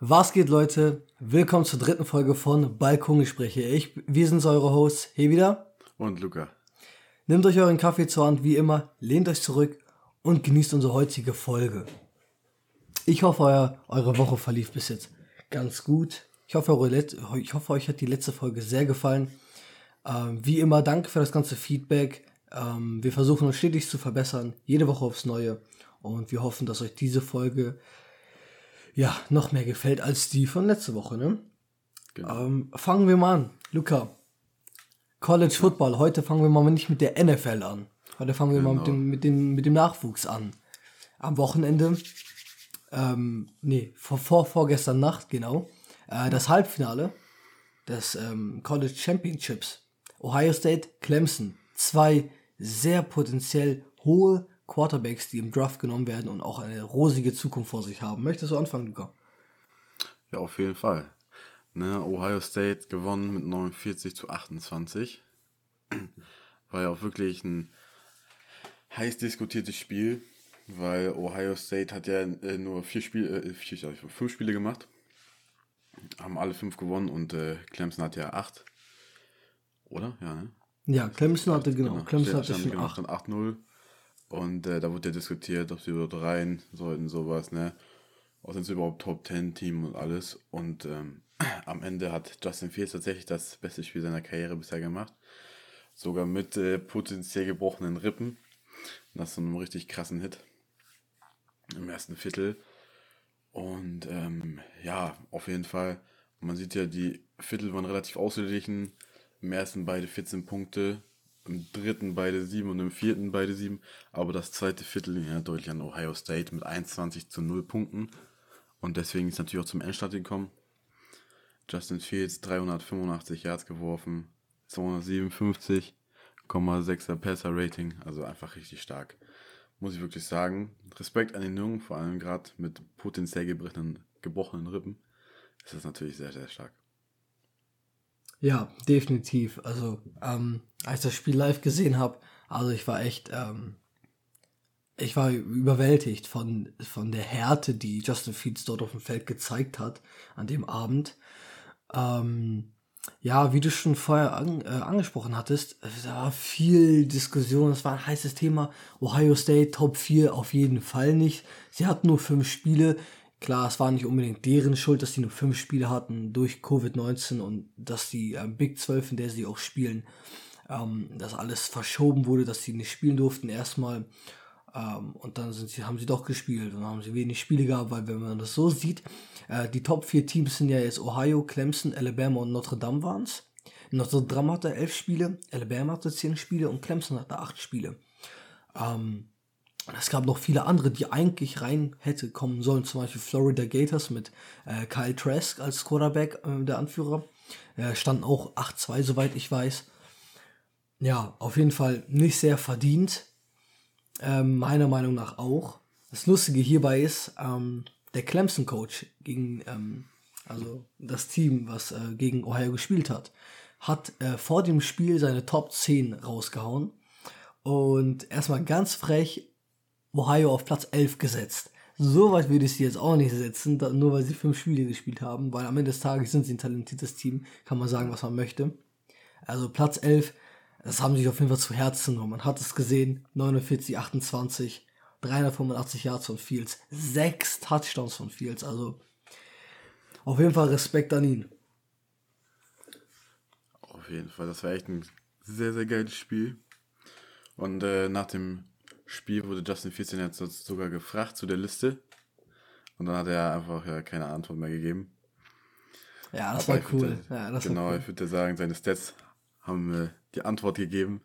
Was geht, Leute? Willkommen zur dritten Folge von Balkongespräche. Ich, wir sind eure Hosts, hier wieder. Und Luca. Nehmt euch euren Kaffee zur Hand, wie immer, lehnt euch zurück und genießt unsere heutige Folge. Ich hoffe, euer, eure Woche verlief bis jetzt ganz gut. Ich hoffe, eure ich hoffe euch hat die letzte Folge sehr gefallen. Ähm, wie immer, danke für das ganze Feedback. Ähm, wir versuchen uns stetig zu verbessern, jede Woche aufs Neue. Und wir hoffen, dass euch diese Folge ja noch mehr gefällt als die von letzte Woche. Ne? Genau. Ähm, fangen wir mal an. Luca, College Football. Heute fangen wir mal nicht mit der NFL an. Heute fangen wir genau. mal mit dem, mit, dem, mit dem Nachwuchs an. Am Wochenende, ähm, nee, vor, vor, vorgestern Nacht, genau, äh, das Halbfinale des ähm, College Championships. Ohio State, Clemson. Zwei sehr potenziell hohe Quarterbacks, die im Draft genommen werden und auch eine rosige Zukunft vor sich haben. Möchtest du anfangen, Luca? Ja, auf jeden Fall. Ne, Ohio State gewonnen mit 49 zu 28. War ja auch wirklich ein heiß diskutiertes Spiel, weil Ohio State hat ja äh, nur vier Spiele, äh, vier, fünf Spiele gemacht. Haben alle fünf gewonnen und äh, Clemson hat ja acht. Oder? Ja, ne? Ja, Clemson hatte, genau. genau. Clemson hatte schon acht. 8-0. Und äh, da wurde ja diskutiert, ob sie überhaupt rein sollten, sowas, ne? Auch sind sie überhaupt Top 10 Team und alles. Und ähm, am Ende hat Justin Fields tatsächlich das beste Spiel seiner Karriere bisher gemacht. Sogar mit äh, potenziell gebrochenen Rippen. Nach so einem richtig krassen Hit. Im ersten Viertel. Und ähm, ja, auf jeden Fall. Man sieht ja, die Viertel waren relativ ausgeglichen. Im ersten beide 14 Punkte, im dritten beide sieben und im vierten beide sieben. Aber das zweite Viertel ja deutlich an Ohio State mit 21 zu 0 Punkten. Und deswegen ist natürlich auch zum Endstart gekommen. Justin Fields 385 Yards geworfen, 257,6er Passer Rating, also einfach richtig stark. Muss ich wirklich sagen. Respekt an den Jungen, vor allem gerade mit potenziell gebrochenen, gebrochenen Rippen. Das ist natürlich sehr, sehr stark. Ja, definitiv. Also, ähm, als ich das Spiel live gesehen habe, also ich war echt, ähm, ich war überwältigt von, von der Härte, die Justin Fields dort auf dem Feld gezeigt hat an dem Abend. Ähm, ja, wie du schon vorher an, äh, angesprochen hattest, da war viel Diskussion, es war ein heißes Thema. Ohio State Top 4 auf jeden Fall nicht. Sie hatten nur fünf Spiele. Klar, es war nicht unbedingt deren Schuld, dass die nur fünf Spiele hatten durch Covid-19 und dass die äh, Big 12, in der sie auch spielen, ähm, dass alles verschoben wurde, dass sie nicht spielen durften erstmal. Ähm, und dann sind sie, haben sie doch gespielt und haben sie wenig Spiele gehabt, weil wenn man das so sieht, äh, die Top 4 Teams sind ja jetzt Ohio, Clemson, Alabama und Notre Dame waren es. Notre Dame hatte elf Spiele, Alabama hatte zehn Spiele und Clemson hatte acht Spiele. Ähm, es gab noch viele andere, die eigentlich rein hätte kommen sollen, zum Beispiel Florida Gators mit äh, Kyle Trask als Quarterback, äh, der Anführer. Er stand auch 8-2, soweit ich weiß. Ja, auf jeden Fall nicht sehr verdient. Ähm, meiner Meinung nach auch. Das Lustige hierbei ist, ähm, der Clemson-Coach gegen, ähm, also das Team, was äh, gegen Ohio gespielt hat, hat äh, vor dem Spiel seine Top 10 rausgehauen und erstmal ganz frech Ohio auf Platz 11 gesetzt. So weit würde ich sie jetzt auch nicht setzen, nur weil sie fünf Spiele gespielt haben, weil am Ende des Tages sind sie ein talentiertes Team, kann man sagen, was man möchte. Also Platz 11 das haben sich auf jeden Fall zu Herzen genommen. Man hat es gesehen, 49, 28, 385 Yards von Fields, sechs Touchdowns von Fields, also auf jeden Fall Respekt an ihn. Auf jeden Fall, das war echt ein sehr, sehr geiles Spiel. Und äh, nach dem Spiel wurde Justin Fields jetzt sogar gefragt zu der Liste. Und dann hat er einfach ja, keine Antwort mehr gegeben. Ja, das Aber war cool. Würde, ja, das genau, war cool. ich würde sagen, seine Stats haben äh, die Antwort gegeben,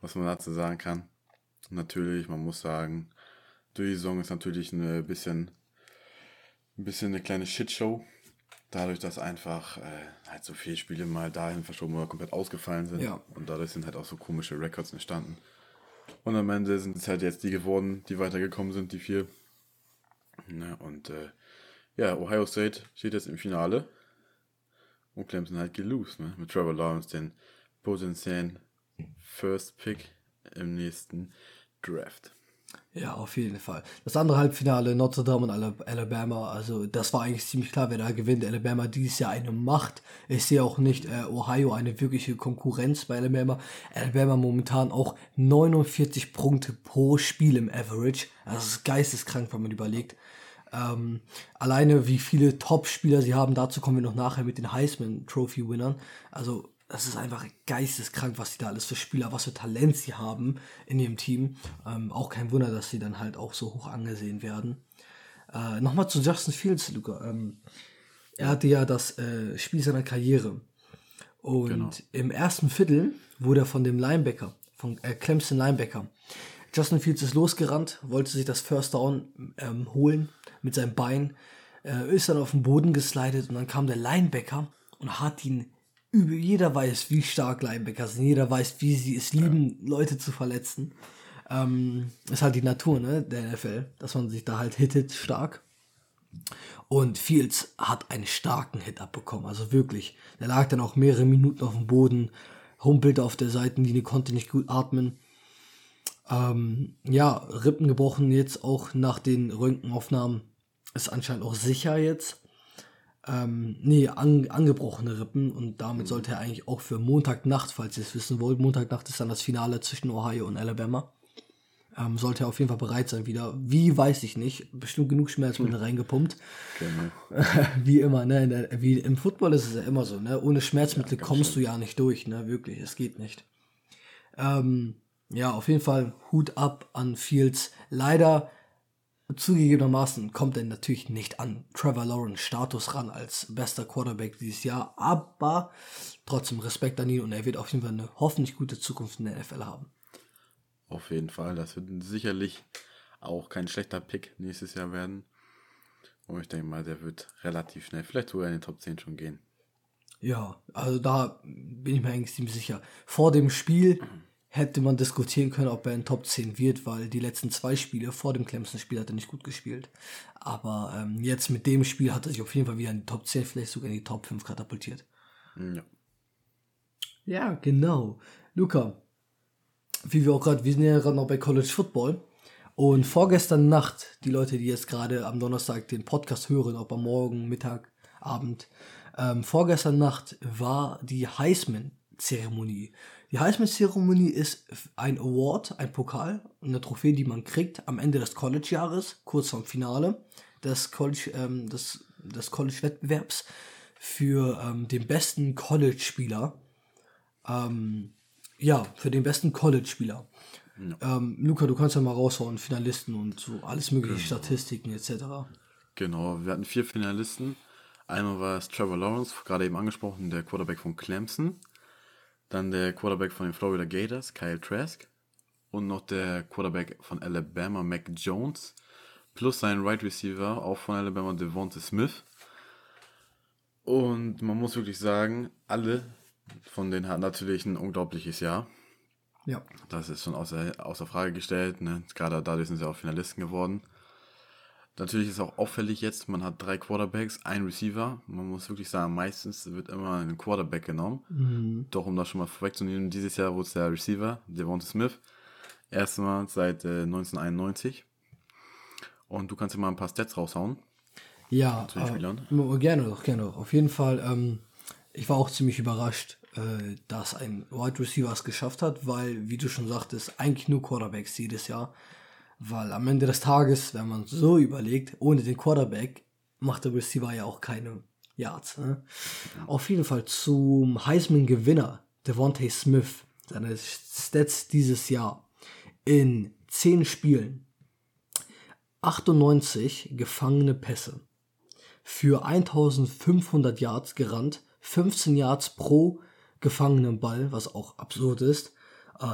was man dazu sagen kann. Natürlich, man muss sagen, die Saison ist natürlich ein bisschen, ein bisschen eine kleine Shitshow. Dadurch, dass einfach äh, halt so viele Spiele mal dahin verschoben oder komplett ausgefallen sind. Ja. Und dadurch sind halt auch so komische Records entstanden. Und am Ende sind es halt jetzt die geworden, die weitergekommen sind, die vier. Ne, und äh, ja, Ohio State steht jetzt im Finale. Und Clemson halt gelost, ne? Mit Trevor Lawrence, den potenziellen First Pick im nächsten Draft. Ja, auf jeden Fall. Das andere Halbfinale, Notre Dame und Alabama, also das war eigentlich ziemlich klar, wer da gewinnt. Alabama dieses Jahr eine Macht. Ich sehe auch nicht äh, Ohio eine wirkliche Konkurrenz bei Alabama. Alabama momentan auch 49 Punkte pro Spiel im Average. Das ist geisteskrank, wenn man überlegt. Ähm, alleine wie viele Top-Spieler sie haben, dazu kommen wir noch nachher mit den Heisman-Trophy-Winnern. Also das ist einfach geisteskrank, was sie da alles für Spieler, was für Talent sie haben in ihrem Team. Ähm, auch kein Wunder, dass sie dann halt auch so hoch angesehen werden. Äh, Nochmal zu Justin Fields, Luca. Ähm, er hatte ja das äh, Spiel seiner Karriere. Und genau. im ersten Viertel wurde er von dem Linebacker, von äh, Clemson Linebacker, Justin Fields ist losgerannt, wollte sich das First Down ähm, holen mit seinem Bein, äh, ist dann auf den Boden geslidet und dann kam der Linebacker und hat ihn jeder weiß, wie stark Linebacker sind, jeder weiß, wie sie es lieben, ja. Leute zu verletzen. Ähm, ist halt die Natur, ne, der NFL, dass man sich da halt hittet stark. Und Fields hat einen starken Hit abbekommen, also wirklich. Der lag dann auch mehrere Minuten auf dem Boden, humpelte auf der Seitenlinie, konnte nicht gut atmen. Ähm, ja, Rippen gebrochen jetzt auch nach den Röntgenaufnahmen. Ist anscheinend auch sicher jetzt ähm, nee, an, angebrochene Rippen und damit sollte er eigentlich auch für Montagnacht, falls ihr es wissen wollt, Montagnacht ist dann das Finale zwischen Ohio und Alabama. Ähm, sollte er auf jeden Fall bereit sein wieder. Wie, weiß ich nicht. Bestimmt genug Schmerzmittel mhm. reingepumpt. Genau. wie immer, ne? Der, wie im Football ist es ja immer so, ne? Ohne Schmerzmittel ja, kommst schön. du ja nicht durch, ne? Wirklich, es geht nicht. Ähm, ja, auf jeden Fall Hut ab an Fields. Leider Zugegebenermaßen kommt er natürlich nicht an Trevor Lawrence Status ran als bester Quarterback dieses Jahr, aber trotzdem Respekt an ihn und er wird auf jeden Fall eine hoffentlich gute Zukunft in der NFL haben. Auf jeden Fall, das wird sicherlich auch kein schlechter Pick nächstes Jahr werden. Und ich denke mal, der wird relativ schnell, vielleicht sogar in den Top 10 schon gehen. Ja, also da bin ich mir eigentlich ziemlich sicher. Vor dem Spiel hätte man diskutieren können, ob er in Top 10 wird, weil die letzten zwei Spiele vor dem Clemson-Spiel hat er nicht gut gespielt. Aber ähm, jetzt mit dem Spiel hat er sich auf jeden Fall wieder in die Top 10, vielleicht sogar in die Top 5 katapultiert. Ja. Ja, genau. Luca, wie wir auch gerade, wir sind ja gerade noch bei College Football. Und vorgestern Nacht, die Leute, die jetzt gerade am Donnerstag den Podcast hören, ob am Morgen, Mittag, Abend, ähm, vorgestern Nacht war die Heisman-Zeremonie. Die Heisman-Zeremonie ist ein Award, ein Pokal, eine Trophäe, die man kriegt am Ende des College-Jahres, kurz vorm Finale des College, ähm, des, des College-Wettbewerbs für ähm, den besten College-Spieler. Ähm, ja, für den besten College-Spieler. Ja. Ähm, Luca, du kannst ja mal raushauen, Finalisten und so alles mögliche, genau. Statistiken etc. Genau, wir hatten vier Finalisten. Einmal war es Trevor Lawrence, gerade eben angesprochen, der Quarterback von Clemson. Dann der Quarterback von den Florida Gators, Kyle Trask. Und noch der Quarterback von Alabama, Mac Jones. Plus sein Right Receiver, auch von Alabama, Devonta Smith. Und man muss wirklich sagen, alle von denen hatten natürlich ein unglaubliches Jahr. Ja. Das ist schon außer, außer Frage gestellt. Ne? Gerade dadurch sind sie auch Finalisten geworden. Natürlich ist auch auffällig jetzt, man hat drei Quarterbacks, ein Receiver. Man muss wirklich sagen, meistens wird immer ein Quarterback genommen. Mhm. Doch um das schon mal vorwegzunehmen, dieses Jahr wurde es der Receiver, Devonta Smith. Erstmal seit äh, 1991. Und du kannst ja mal ein paar Stats raushauen. Ja, äh, gerne doch, gerne doch. Auf jeden Fall, ähm, ich war auch ziemlich überrascht, äh, dass ein Wide Receiver es geschafft hat, weil, wie du schon sagtest, eigentlich nur Quarterbacks jedes Jahr. Weil am Ende des Tages, wenn man so überlegt, ohne den Quarterback macht der Receiver ja auch keine Yards. Ne? Auf jeden Fall zum Heisman-Gewinner Devontae Smith, seine Stats dieses Jahr. In 10 Spielen 98 gefangene Pässe, für 1500 Yards gerannt, 15 Yards pro gefangenen Ball, was auch absurd ist,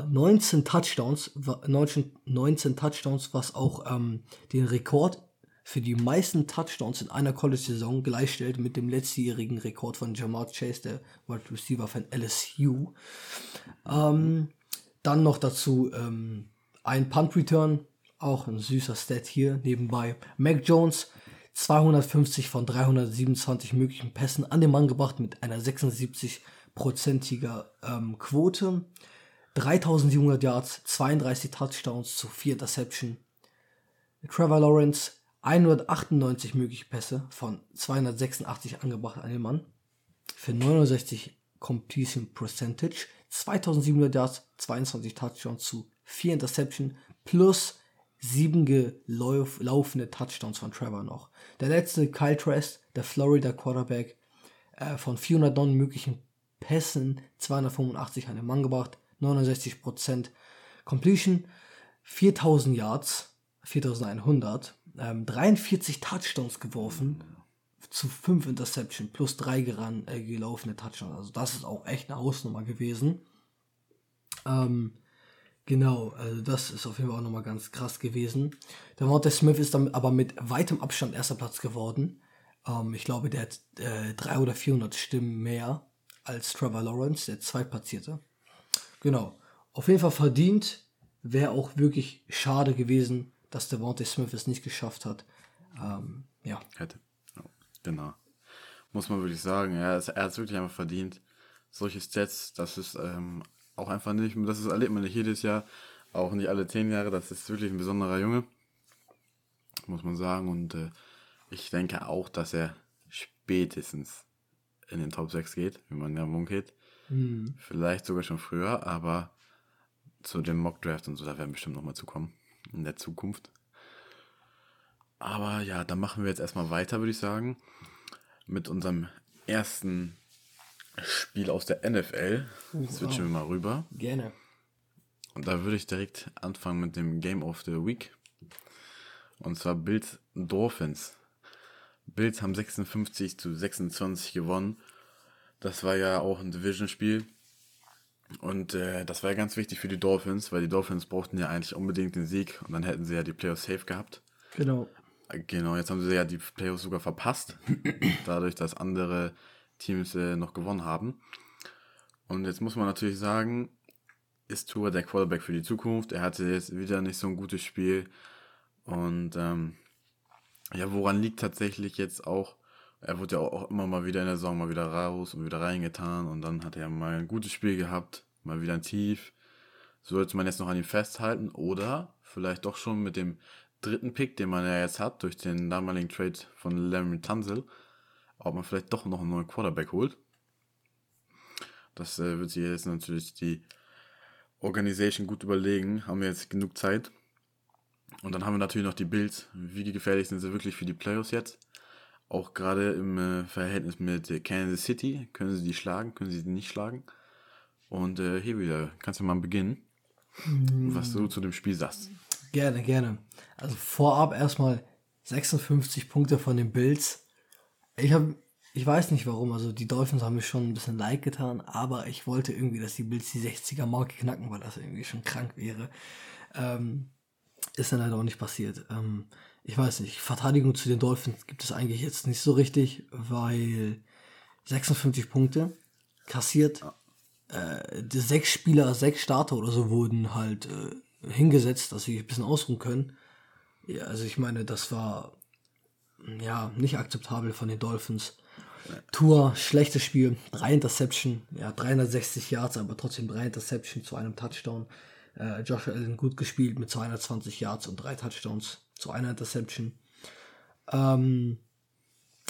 19 äh, Touchdowns, 19, 19 Touchdowns, was auch ähm, den Rekord für die meisten Touchdowns in einer College-Saison gleichstellt mit dem letztjährigen Rekord von Jamar Chase, der Wide Receiver von LSU. Ähm, dann noch dazu ähm, ein Punt-Return, auch ein süßer Stat hier nebenbei. Mac Jones, 250 von 327 möglichen Pässen an den Mann gebracht mit einer 76-prozentiger ähm, Quote. 3700 Yards, 32 Touchdowns zu 4 Interception. Trevor Lawrence 198 mögliche Pässe von 286 angebracht an den Mann für 69 Completion Percentage, 2700 Yards, 22 Touchdowns zu 4 Interception plus 7 gelaufene Touchdowns von Trevor noch. Der letzte Kyle Trask, der Florida Quarterback, äh, von 409 möglichen Pässen 285 an den Mann gebracht, 69% Completion, 4000 Yards, 4100, ähm, 43 Touchdowns geworfen zu 5 Interception plus 3 äh, gelaufene Touchdowns. Also das ist auch echt eine Hausnummer gewesen. Ähm, genau, also das ist auf jeden Fall auch nochmal ganz krass gewesen. Der Monte Smith ist dann aber mit weitem Abstand erster Platz geworden. Ähm, ich glaube, der hat äh, 300 oder 400 Stimmen mehr als Trevor Lawrence, der Zweitplatzierte. Genau. Auf jeden Fall verdient. Wäre auch wirklich schade gewesen, dass der Devontae Smith es nicht geschafft hat. Ähm, ja. Hätte. Genau. Muss man wirklich sagen. Er, ist, er hat es wirklich einfach verdient. Solche Stats, das ist ähm, auch einfach nicht, das ist, erlebt man nicht jedes Jahr, auch nicht alle zehn Jahre. Das ist wirklich ein besonderer Junge. Muss man sagen. Und äh, ich denke auch, dass er spätestens in den Top 6 geht, wie man ja munkelt. Mhm. Vielleicht sogar schon früher, aber zu dem Mock Draft und so, da werden bestimmt nochmal zukommen in der Zukunft. Aber ja, dann machen wir jetzt erstmal weiter, würde ich sagen, mit unserem ersten Spiel aus der NFL. Wow. Switchen wir mal rüber. Gerne. Und da würde ich direkt anfangen mit dem Game of the Week. Und zwar Bills Dolphins. Bills haben 56 zu 26 gewonnen. Das war ja auch ein Division-Spiel. Und äh, das war ja ganz wichtig für die Dolphins, weil die Dolphins brauchten ja eigentlich unbedingt den Sieg und dann hätten sie ja die Playoffs safe gehabt. Genau. Genau, jetzt haben sie ja die Playoffs sogar verpasst, dadurch, dass andere Teams äh, noch gewonnen haben. Und jetzt muss man natürlich sagen, ist Tour der Quarterback für die Zukunft. Er hatte jetzt wieder nicht so ein gutes Spiel. Und ähm, ja, woran liegt tatsächlich jetzt auch, er wurde ja auch immer mal wieder in der Saison mal wieder raus und wieder reingetan und dann hat er mal ein gutes Spiel gehabt, mal wieder ein Tief. Sollte man jetzt noch an ihm festhalten oder vielleicht doch schon mit dem dritten Pick, den man ja jetzt hat, durch den damaligen Trade von Larry Tunzel, ob man vielleicht doch noch einen neuen Quarterback holt. Das äh, wird sich jetzt natürlich die Organisation gut überlegen. Haben wir jetzt genug Zeit. Und dann haben wir natürlich noch die Bills. Wie gefährlich sind sie wirklich für die Playoffs jetzt? Auch gerade im äh, Verhältnis mit Kansas City. Können sie die schlagen? Können sie die nicht schlagen? Und äh, hier wieder, kannst du mal beginnen, mm. was du zu dem Spiel sagst. Gerne, gerne. Also vorab erstmal 56 Punkte von den Bills. Ich habe, ich weiß nicht warum, also die Dolphins haben mir schon ein bisschen leid getan, aber ich wollte irgendwie, dass die Bills die 60er Marke knacken, weil das irgendwie schon krank wäre. Ähm, ist dann leider auch nicht passiert. Ähm, ich weiß nicht, Verteidigung zu den Dolphins gibt es eigentlich jetzt nicht so richtig, weil 56 Punkte kassiert, äh, sechs Spieler, sechs Starter oder so wurden halt äh, hingesetzt, dass sie ein bisschen ausruhen können. Ja, also ich meine, das war ja nicht akzeptabel von den Dolphins. Tour, schlechtes Spiel, drei Interception, ja, 360 Yards, aber trotzdem drei Interception zu einem Touchdown. Äh, Josh Allen gut gespielt mit 220 Yards und drei Touchdowns zu einer Interception. Ähm,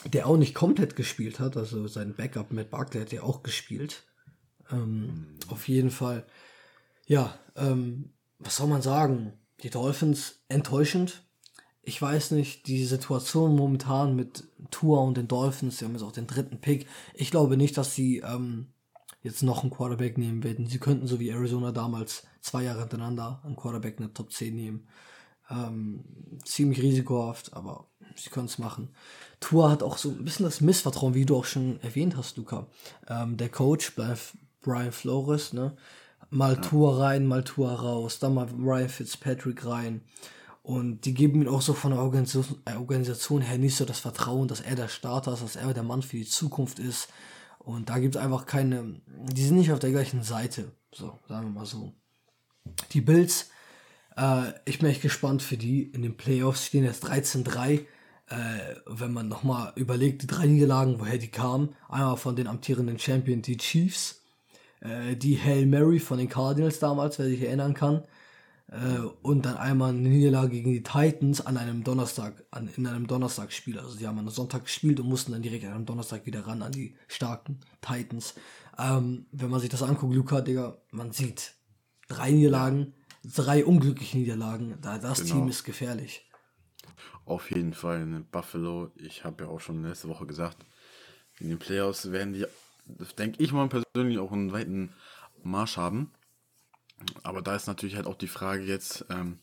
der auch nicht komplett gespielt hat, also sein Backup mit Barkley hat ja auch gespielt. Ähm, auf jeden Fall, ja, ähm, was soll man sagen? Die Dolphins enttäuschend. Ich weiß nicht, die Situation momentan mit Tour und den Dolphins, sie haben jetzt auch den dritten Pick. Ich glaube nicht, dass sie ähm, jetzt noch einen Quarterback nehmen werden. Sie könnten so wie Arizona damals zwei Jahre hintereinander einen Quarterback in der Top 10 nehmen. Ähm, ziemlich risikohaft, aber sie können es machen. Tour hat auch so ein bisschen das Missvertrauen, wie du auch schon erwähnt hast, Luca. Ähm, der Coach Brian Flores, ne? Mal ja. Tour rein, mal Tour raus, dann mal Ryan Fitzpatrick rein. Und die geben ihm auch so von der Organisation, äh, Organisation her nicht so das Vertrauen, dass er der Starter ist, dass er der Mann für die Zukunft ist. Und da gibt es einfach keine, die sind nicht auf der gleichen Seite. So, sagen wir mal so. Die Bills, äh, ich bin echt gespannt für die. In den Playoffs stehen jetzt 13-3. Äh, wenn man nochmal überlegt, die drei Niederlagen, woher die kamen. Einmal von den amtierenden Champion, die Chiefs. äh, die Hail Mary von den Cardinals damals, wer sich erinnern kann. Äh, und dann einmal eine Niederlage gegen die Titans an einem Donnerstag, an, in einem Donnerstagsspiel. Also sie haben einem Sonntag gespielt und mussten dann direkt einem Donnerstag wieder ran an die starken Titans. Ähm, wenn man sich das anguckt, Luca, Digga, man sieht drei Niederlagen, drei unglückliche Niederlagen. Da, das genau. Team ist gefährlich. Auf jeden Fall in Buffalo. Ich habe ja auch schon letzte Woche gesagt, in den Playoffs werden die, denke ich mal persönlich, auch einen weiten Marsch haben. Aber da ist natürlich halt auch die Frage jetzt, ähm,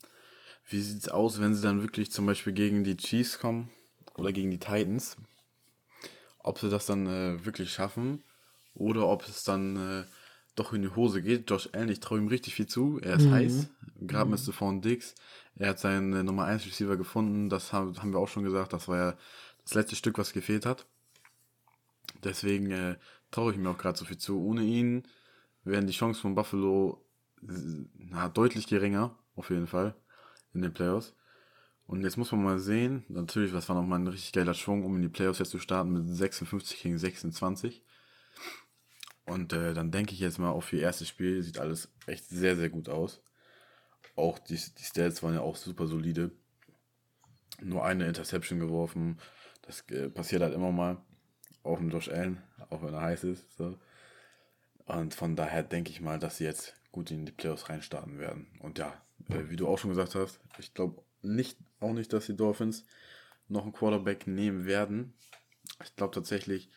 wie sieht es aus, wenn sie dann wirklich zum Beispiel gegen die Chiefs kommen oder gegen die Titans? Ob sie das dann äh, wirklich schaffen oder ob es dann äh, doch in die Hose geht. Josh Allen, ich traue ihm richtig viel zu. Er ist mhm. heiß, gerade mhm. mit Stephon Dix. Er hat seinen äh, Nummer 1 Receiver gefunden. Das haben, haben wir auch schon gesagt. Das war ja das letzte Stück, was gefehlt hat. Deswegen äh, traue ich mir auch gerade so viel zu. Ohne ihn wären die Chancen von Buffalo na, deutlich geringer, auf jeden Fall, in den Playoffs. Und jetzt muss man mal sehen, natürlich, das war nochmal ein richtig geiler Schwung, um in die Playoffs jetzt zu starten mit 56 gegen 26. Und äh, dann denke ich jetzt mal auf ihr erstes Spiel, sieht alles echt sehr, sehr gut aus. Auch die, die Stats waren ja auch super solide. Nur eine Interception geworfen. Das äh, passiert halt immer mal. Auch mit Josh Allen, auch wenn er heiß ist. So. Und von daher denke ich mal, dass sie jetzt gut in die Playoffs reinstarten werden. Und ja, äh, wie du auch schon gesagt hast, ich glaube nicht, auch nicht, dass die Dolphins noch einen Quarterback nehmen werden. Ich glaube tatsächlich,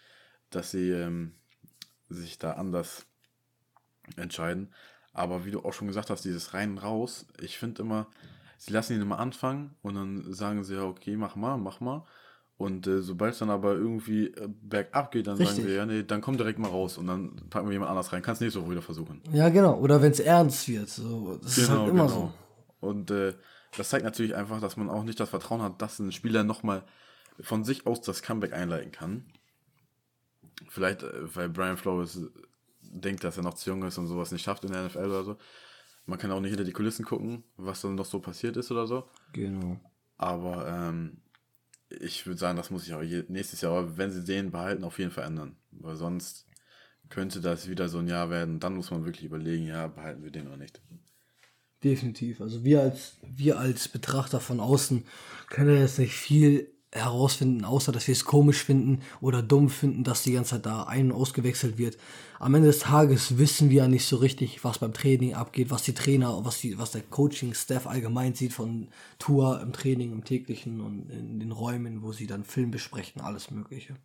dass sie ähm, sich da anders entscheiden. Aber wie du auch schon gesagt hast, dieses rein raus, ich finde immer, sie lassen ihn immer anfangen und dann sagen sie ja, okay, mach mal, mach mal. Und äh, sobald es dann aber irgendwie äh, bergab geht, dann Richtig. sagen wir, ja, nee, dann komm direkt mal raus und dann packen wir jemand anders rein. Kannst nächste Woche wieder versuchen. Ja, genau. Oder wenn es ernst wird. So. Das genau, ist halt immer genau. so. Und äh, das zeigt natürlich einfach, dass man auch nicht das Vertrauen hat, dass ein Spieler nochmal von sich aus das Comeback einleiten kann. Vielleicht, äh, weil Brian Flores denkt, dass er noch zu jung ist und sowas nicht schafft in der NFL oder so. Man kann auch nicht hinter die Kulissen gucken, was dann noch so passiert ist oder so. Genau. Aber ähm, ich würde sagen, das muss sich auch nächstes Jahr, wenn sie den behalten, auf jeden Fall ändern. Weil sonst könnte das wieder so ein Jahr werden. Dann muss man wirklich überlegen, ja, behalten wir den oder nicht. Definitiv. Also wir als, wir als Betrachter von außen können jetzt nicht viel herausfinden, außer dass wir es komisch finden oder dumm finden, dass die ganze Zeit da ein- und ausgewechselt wird. Am Ende des Tages wissen wir ja nicht so richtig, was beim Training abgeht, was die Trainer, was die, was der Coaching-Staff allgemein sieht von Tour im Training, im täglichen und in den Räumen, wo sie dann Film besprechen, alles Mögliche.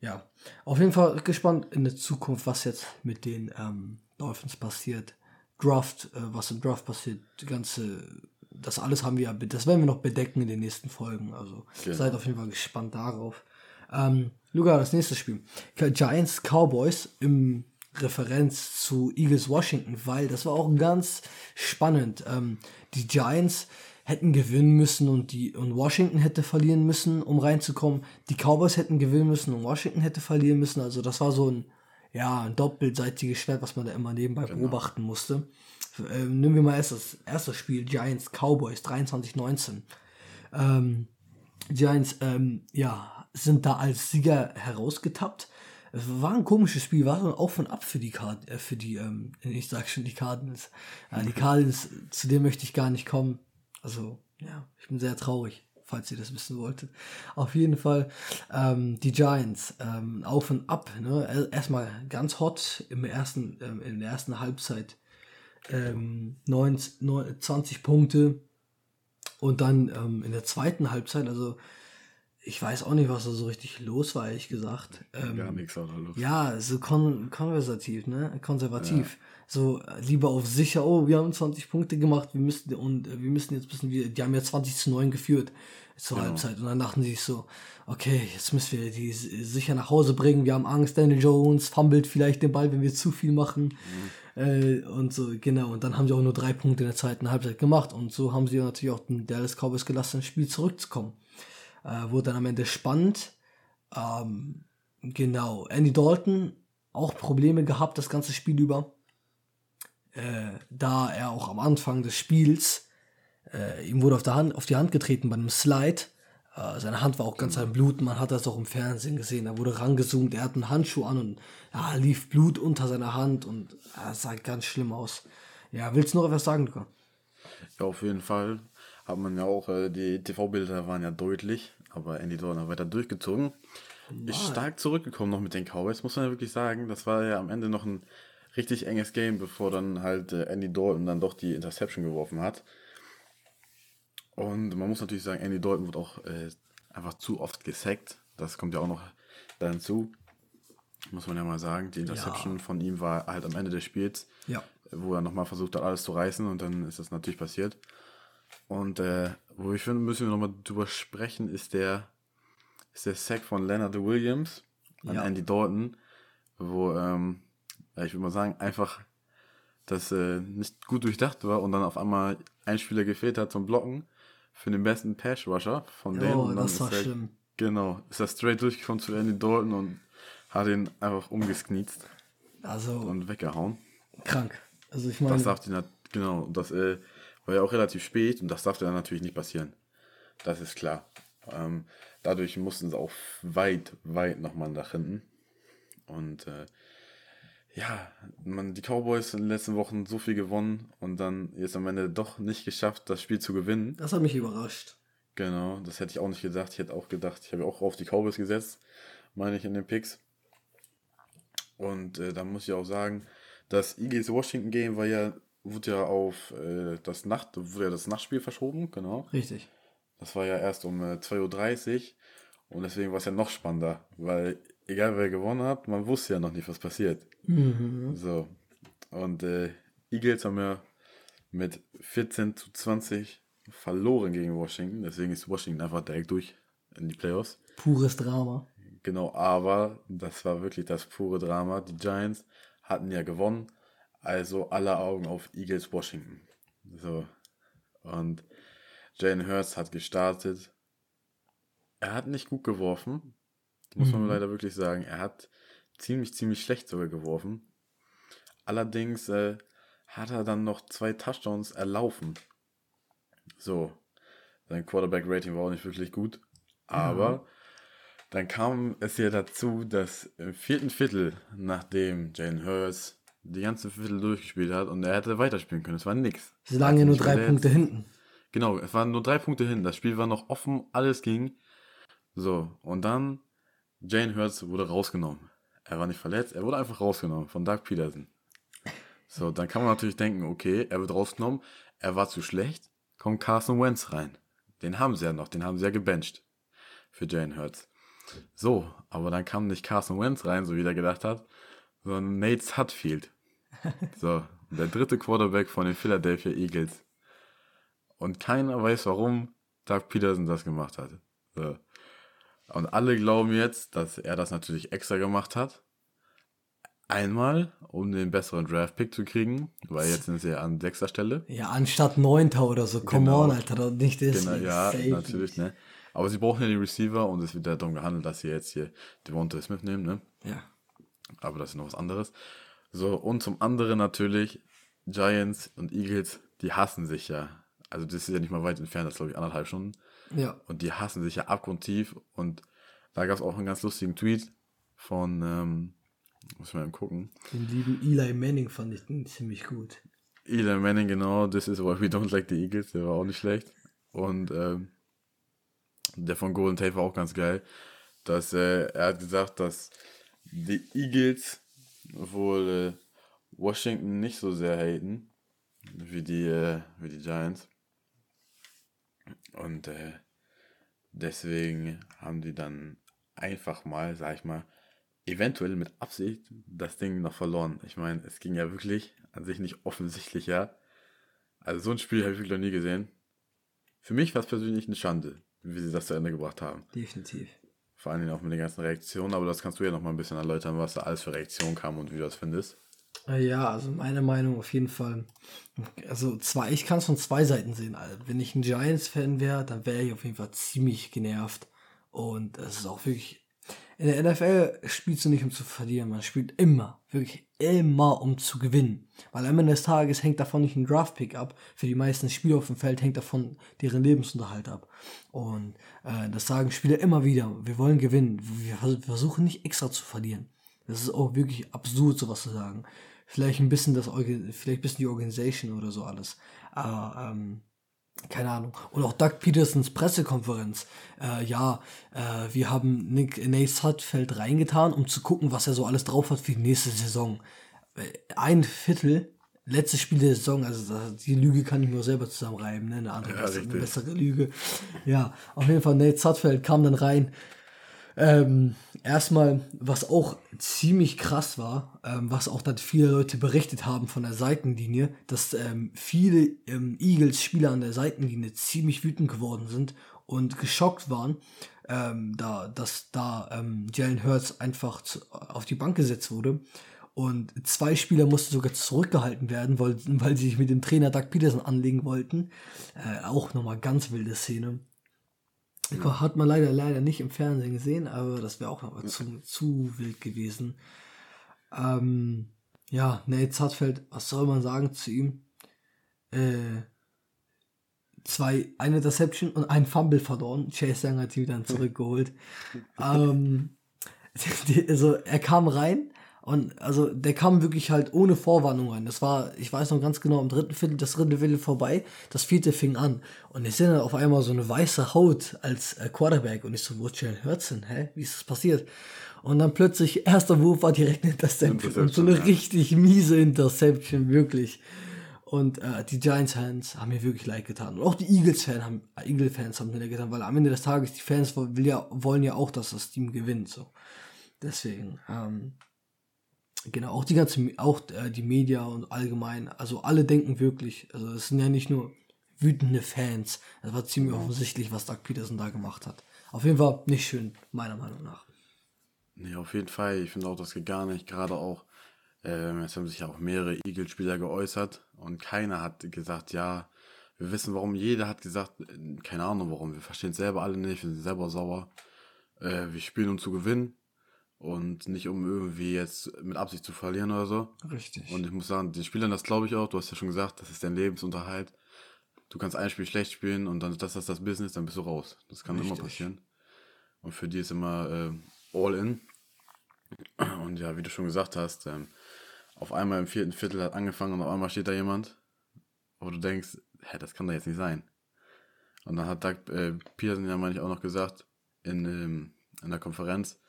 Ja, auf jeden Fall gespannt in der Zukunft, was jetzt mit den ähm, Dolphins passiert. Draft, äh, was im Draft passiert, die ganze das alles haben wir, das werden wir noch bedecken in den nächsten Folgen. Also genau. seid auf jeden Fall gespannt darauf. Ähm, Luca, das nächste Spiel. Giants Cowboys im Referenz zu Eagles Washington, weil das war auch ganz spannend. Ähm, die Giants hätten gewinnen müssen und die und Washington hätte verlieren müssen, um reinzukommen. Die Cowboys hätten gewinnen müssen und Washington hätte verlieren müssen. Also das war so ein ja ein doppelseitiges Schwert, was man da immer nebenbei genau. beobachten musste. Ähm, nehmen wir mal erst das erste Spiel, Giants Cowboys 23-19. Ähm, Giants, ähm, ja, sind da als Sieger herausgetappt. Es war ein komisches Spiel, war auch von ab für die Card äh, für die, ähm, ich sag schon die Cardinals. Äh, die Cardinals, zu dem möchte ich gar nicht kommen. Also, ja, ich bin sehr traurig, falls ihr das wissen wolltet. Auf jeden Fall, ähm, die Giants, ähm, auf und ab, ne? Erstmal ganz hot im ersten, ähm, in der ersten Halbzeit ähm, 19, 19, 20 Punkte und dann ähm, in der zweiten Halbzeit, also ich weiß auch nicht, was da so richtig los war, ehrlich gesagt. Ähm, Gar nichts war da los. Ja, so kon konversativ, ne? Konservativ. Ja. So lieber auf sicher, oh, wir haben 20 Punkte gemacht, wir müssen und äh, wir müssen jetzt wir, die haben ja 20 zu 9 geführt zur genau. Halbzeit. Und dann dachten sie sich so, okay, jetzt müssen wir die sicher nach Hause bringen, wir haben Angst, Daniel Jones fummelt vielleicht den Ball, wenn wir zu viel machen. Mhm. Äh, und so, genau. Und dann haben sie auch nur drei Punkte in der zweiten Halbzeit gemacht. Und so haben sie natürlich auch den Dallas Cowboys gelassen, ins Spiel zurückzukommen. Äh, wurde dann am Ende spannend. Ähm, genau. Andy Dalton auch Probleme gehabt, das ganze Spiel über. Äh, da er auch am Anfang des Spiels, äh, ihm wurde auf, der Hand, auf die Hand getreten bei einem Slide seine Hand war auch ganz am Bluten, man hat das auch im Fernsehen gesehen. Er wurde rangezoomt, er hat einen Handschuh an und ja, lief Blut unter seiner Hand und ja, sah ganz schlimm aus. Ja, willst du noch etwas sagen, Luca? Ja, auf jeden Fall hat man ja auch, äh, die TV-Bilder waren ja deutlich, aber Andy Dalton hat weiter durchgezogen. Ist stark zurückgekommen noch mit den Cowboys, muss man ja wirklich sagen. Das war ja am Ende noch ein richtig enges Game, bevor dann halt äh, Andy Dalton dann doch die Interception geworfen hat. Und man muss natürlich sagen, Andy Dalton wird auch äh, einfach zu oft gesackt. Das kommt ja auch noch dazu. Muss man ja mal sagen. Die Interception Ja. von ihm war halt am Ende des Spiels, Ja. wo er nochmal versucht hat, alles zu reißen und dann ist das natürlich passiert. Und äh, wo ich finde, müssen wir nochmal drüber sprechen, ist der, ist der Sack von Leonard Williams an Ja. Andy Dalton, wo, ähm, ich würde mal sagen, einfach das äh, nicht gut durchdacht war und dann auf einmal ein Spieler gefehlt hat zum Blocken für den besten Pass Rusher von denen. Oh, und dann das war er, schlimm. Genau, ist er straight durchgekommen zu Andy Dalton und hat ihn einfach umgesknietzt Also und weggehauen. krank. Also ich meine, Das darf die genau, das äh, war ja auch relativ spät und das darf dann natürlich nicht passieren. Das ist klar. Ähm, dadurch mussten sie auch weit, weit nochmal nach hinten. Und äh, ja, man, die Cowboys in den letzten Wochen so viel gewonnen und dann jetzt am Ende doch nicht geschafft, das Spiel zu gewinnen. das hat mich überrascht. Genau, das hätte ich auch nicht gedacht. Ich hätte auch gedacht, ich habe auch auf die Cowboys gesetzt, meine ich in den Picks. Und äh, da muss ich auch sagen, das Eagles Washington Game war ja, wurde ja auf äh, das Nacht, wurde ja das Nachtspiel verschoben, genau. Richtig. Das war ja erst um äh, 2.30 Uhr und deswegen war es ja noch spannender, weil egal wer gewonnen hat, man wusste ja noch nicht, was passiert. So. Und äh, Eagles haben ja mit 14 zu 20 verloren gegen Washington, deswegen ist Washington einfach direkt durch in die Playoffs. Pures Drama. Genau, aber das war wirklich das pure Drama. Die Giants hatten ja gewonnen, also alle Augen auf Eagles Washington. So. Und Jalen Hurts hat gestartet. Er hat nicht gut geworfen, muss man leider wirklich sagen. Er hat ziemlich, ziemlich schlecht sogar geworfen. Allerdings äh, hat er dann noch zwei Touchdowns erlaufen. So. Sein Quarterback-Rating war auch nicht wirklich gut. Aber dann kam es ja dazu, dass im vierten Viertel, nachdem Jalen Hurts die ganze Viertel durchgespielt hat und er hätte weiterspielen können, es war nix. Sie lagen ja nur drei Punkte hinten. Genau, es waren nur drei Punkte hin. Das Spiel war noch offen, alles ging. So, und dann Jane Hurts wurde rausgenommen. Er war nicht verletzt, er wurde einfach rausgenommen von Doug Peterson. So, dann kann man natürlich denken, okay, er wird rausgenommen, er war zu schlecht, kommt Carson Wentz rein. Den haben sie ja noch, den haben sie ja gebencht für Jane Hurts. So, aber dann kam nicht Carson Wentz rein, so wie er gedacht hat, sondern Nate Sutfield. So, der dritte Quarterback von den Philadelphia Eagles. Und keiner weiß, warum Doug Peterson das gemacht hat. So. Und alle glauben jetzt, dass er das natürlich extra gemacht hat. Einmal, um den besseren Draft-Pick zu kriegen, weil jetzt sind sie ja an sechster Stelle. Ja, anstatt Neunter oder so. Come Genau. on, Alter, nicht Genau, deswegen. ja, Safe natürlich, ne? Aber sie brauchen ja die Receiver und es wird ja darum gehandelt, dass sie jetzt hier Devonta Smith nehmen, ne? Ja. aber das ist noch was anderes. So, und zum anderen natürlich, Giants und Eagles, die hassen sich ja. Also das ist ja nicht mal weit entfernt, das ist glaube ich anderthalb Stunden. Ja. Und die hassen sich ja abgrundtief. Und da gab es auch einen ganz lustigen Tweet von, ähm, muss ich mal eben gucken. Den lieben Eli Manning fand ich ziemlich gut. Eli Manning, genau, this is why we don't like the Eagles, der war auch nicht schlecht. Und ähm, der von Golden Tate war auch ganz geil, dass äh, er hat gesagt, dass die Eagles wohl äh, Washington nicht so sehr haten wie die, äh, wie die Giants. Und äh, deswegen haben die dann einfach mal, sag ich mal, eventuell mit Absicht das Ding noch verloren. Ich meine, es ging ja wirklich an sich nicht offensichtlich, ja. Also so ein Spiel habe ich wirklich noch nie gesehen. Für mich war es persönlich eine Schande, wie sie das zu Ende gebracht haben. Definitiv. Vor allen Dingen auch mit den ganzen Reaktionen, aber das kannst du ja noch mal ein bisschen erläutern, was da alles für Reaktionen kam und wie du das findest. Äh, Ja, also meine Meinung auf jeden Fall. Also zwei, ich kann es von zwei Seiten sehen. Also, wenn ich ein Giants-Fan wäre, dann wäre ich auf jeden Fall ziemlich genervt. Und es ist auch wirklich In der NFL spielst du nicht, um zu verlieren. Man spielt immer, wirklich immer, um zu gewinnen. Weil am Ende des Tages hängt davon nicht ein Draft-Pick ab. Für die meisten Spieler auf dem Feld hängt davon deren Lebensunterhalt ab. Und äh, das sagen Spieler immer wieder. Wir wollen gewinnen. Wir versuchen nicht extra zu verlieren. Das ist auch wirklich absurd, sowas zu sagen. Vielleicht ein bisschen das, vielleicht ein bisschen die Organisation oder so alles. Aber, ähm, keine Ahnung. Und auch Doug Petersons Pressekonferenz. Äh, ja, äh, wir haben Nick Nate Sudfeld reingetan, um zu gucken, was er so alles drauf hat für die nächste Saison. Äh, ein Viertel, letztes Spiel der Saison, also die Lüge kann ich nur selber zusammenreiben, ne? Eine andere, ja, eine bessere Lüge. Ja, auf jeden Fall Nate Sudfeld kam dann rein ähm, erstmal, was auch ziemlich krass war, ähm, was auch dann viele Leute berichtet haben von der Seitenlinie, dass ähm, viele ähm, Eagles-Spieler an der Seitenlinie ziemlich wütend geworden sind und geschockt waren, ähm, da, dass da ähm, Jalen Hurts einfach zu, auf die Bank gesetzt wurde. Und zwei Spieler mussten sogar zurückgehalten werden, weil, weil sie sich mit dem Trainer Doug Peterson anlegen wollten. Äh, auch nochmal ganz wilde Szene. Ja. Hat man leider leider nicht im Fernsehen gesehen, aber das wäre auch noch zu, zu wild gewesen. Ähm, ja, Nate Zartfeld, was soll man sagen zu ihm? Äh, zwei, eine Deception und ein Fumble verloren. Chase Young hat ihn dann zurückgeholt. ähm, also er kam rein und also der kam wirklich halt ohne Vorwarnung rein. Das war, ich weiß noch ganz genau, im dritten Viertel, das dritte Viertel vorbei, das vierte fing an. Und ich sehe dann auf einmal so eine weiße Haut als äh, Quarterback. Und ich so, wo Jalen Hurts hin? Hä? Wie ist das passiert? Und dann plötzlich, erster Wurf war direkt eine Interception. Interception und so eine ja. richtig miese Interception, wirklich. Und äh, die Giants-Fans haben mir wirklich leid getan. Und auch die Eagles-Fans haben, Eagle-Fans haben mir leid getan, weil am Ende des Tages, die Fans will ja, wollen ja auch, dass das Team gewinnt. So. Deswegen, ähm, Genau, auch die ganze, auch äh, die Media und allgemein, also alle denken wirklich, also es sind ja nicht nur wütende Fans. Es war ziemlich offensichtlich, was Doug Peterson da gemacht hat. Auf jeden Fall nicht schön, meiner Meinung nach. Nee, auf jeden Fall. Ich finde auch, das geht gar nicht. Gerade auch, äh, jetzt haben sich auch mehrere Eagle-Spieler geäußert und keiner hat gesagt, ja, wir wissen warum. Jeder hat gesagt, äh, keine Ahnung warum. Wir verstehen es selber alle nicht, wir sind selber sauer. Äh, wir spielen um zu gewinnen und nicht um irgendwie jetzt mit Absicht zu verlieren oder so. Richtig. Und ich muss sagen, den Spielern das glaube ich auch, du hast ja schon gesagt, das ist dein Lebensunterhalt. Du kannst ein Spiel schlecht spielen und dann das ist das Business, dann bist du raus. Das kann Richtig. immer passieren. Und für die ist immer äh, all in. Und ja, wie du schon gesagt hast, ähm, auf einmal im vierten Viertel hat angefangen und auf einmal steht da jemand, wo du denkst, hä, das kann doch jetzt nicht sein. Und dann hat Doug äh, Peterson ja, meine ich, auch noch gesagt, in, ähm, in der Konferenz,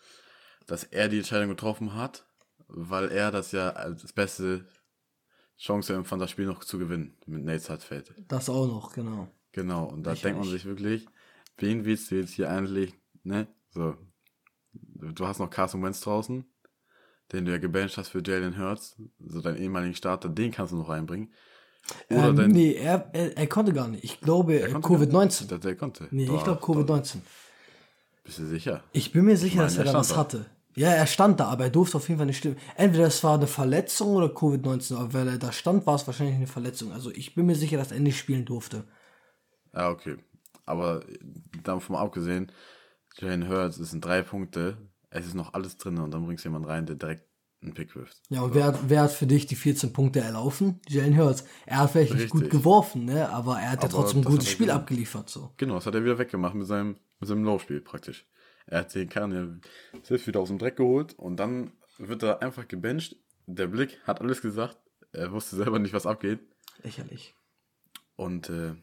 dass er die Entscheidung getroffen hat, weil er das ja als beste Chance empfand, das Spiel noch zu gewinnen mit Nate Hartfeld. Das auch noch, genau. Genau, und da ich denkt man sich wirklich, wen willst du jetzt hier eigentlich, ne? So, du hast noch Carson Wentz draußen, den du ja gebancht hast für Jalen Hurts, so deinen ehemaligen Starter, den kannst du noch reinbringen. Oder ähm, nee, er, er, er, konnte gar nicht. Ich glaube, Covid-19. Der konnte. Nee, ich glaube Covid-19. Bist du sicher? Ich bin mir sicher, ich meine, dass er da was hatte. Ja, er stand da, aber er durfte auf jeden Fall nicht stimmen. Entweder es war eine Verletzung oder Covid-19, aber wenn er da stand, war es wahrscheinlich eine Verletzung. Also ich bin mir sicher, dass er nicht spielen durfte. Ja, okay. Aber davon abgesehen, Jane Hurts, es sind drei Punkte, es ist noch alles drin und dann bringst du jemanden rein, der direkt einen Pick wirft. Ja, und so. wer, wer hat für dich die 14 Punkte erlaufen? Jalen Hurts. Er hat vielleicht nicht gut geworfen, ne? aber er hat aber ja trotzdem ein gutes Spiel abgeliefert. So. Genau, das hat er wieder weggemacht mit seinem, mit seinem Laufspiel praktisch. Er hat den Kahn ja selbst wieder aus dem Dreck geholt und dann wird er einfach gebencht. Der Blick hat alles gesagt. Er wusste selber nicht, was abgeht. Lächerlich. Und äh,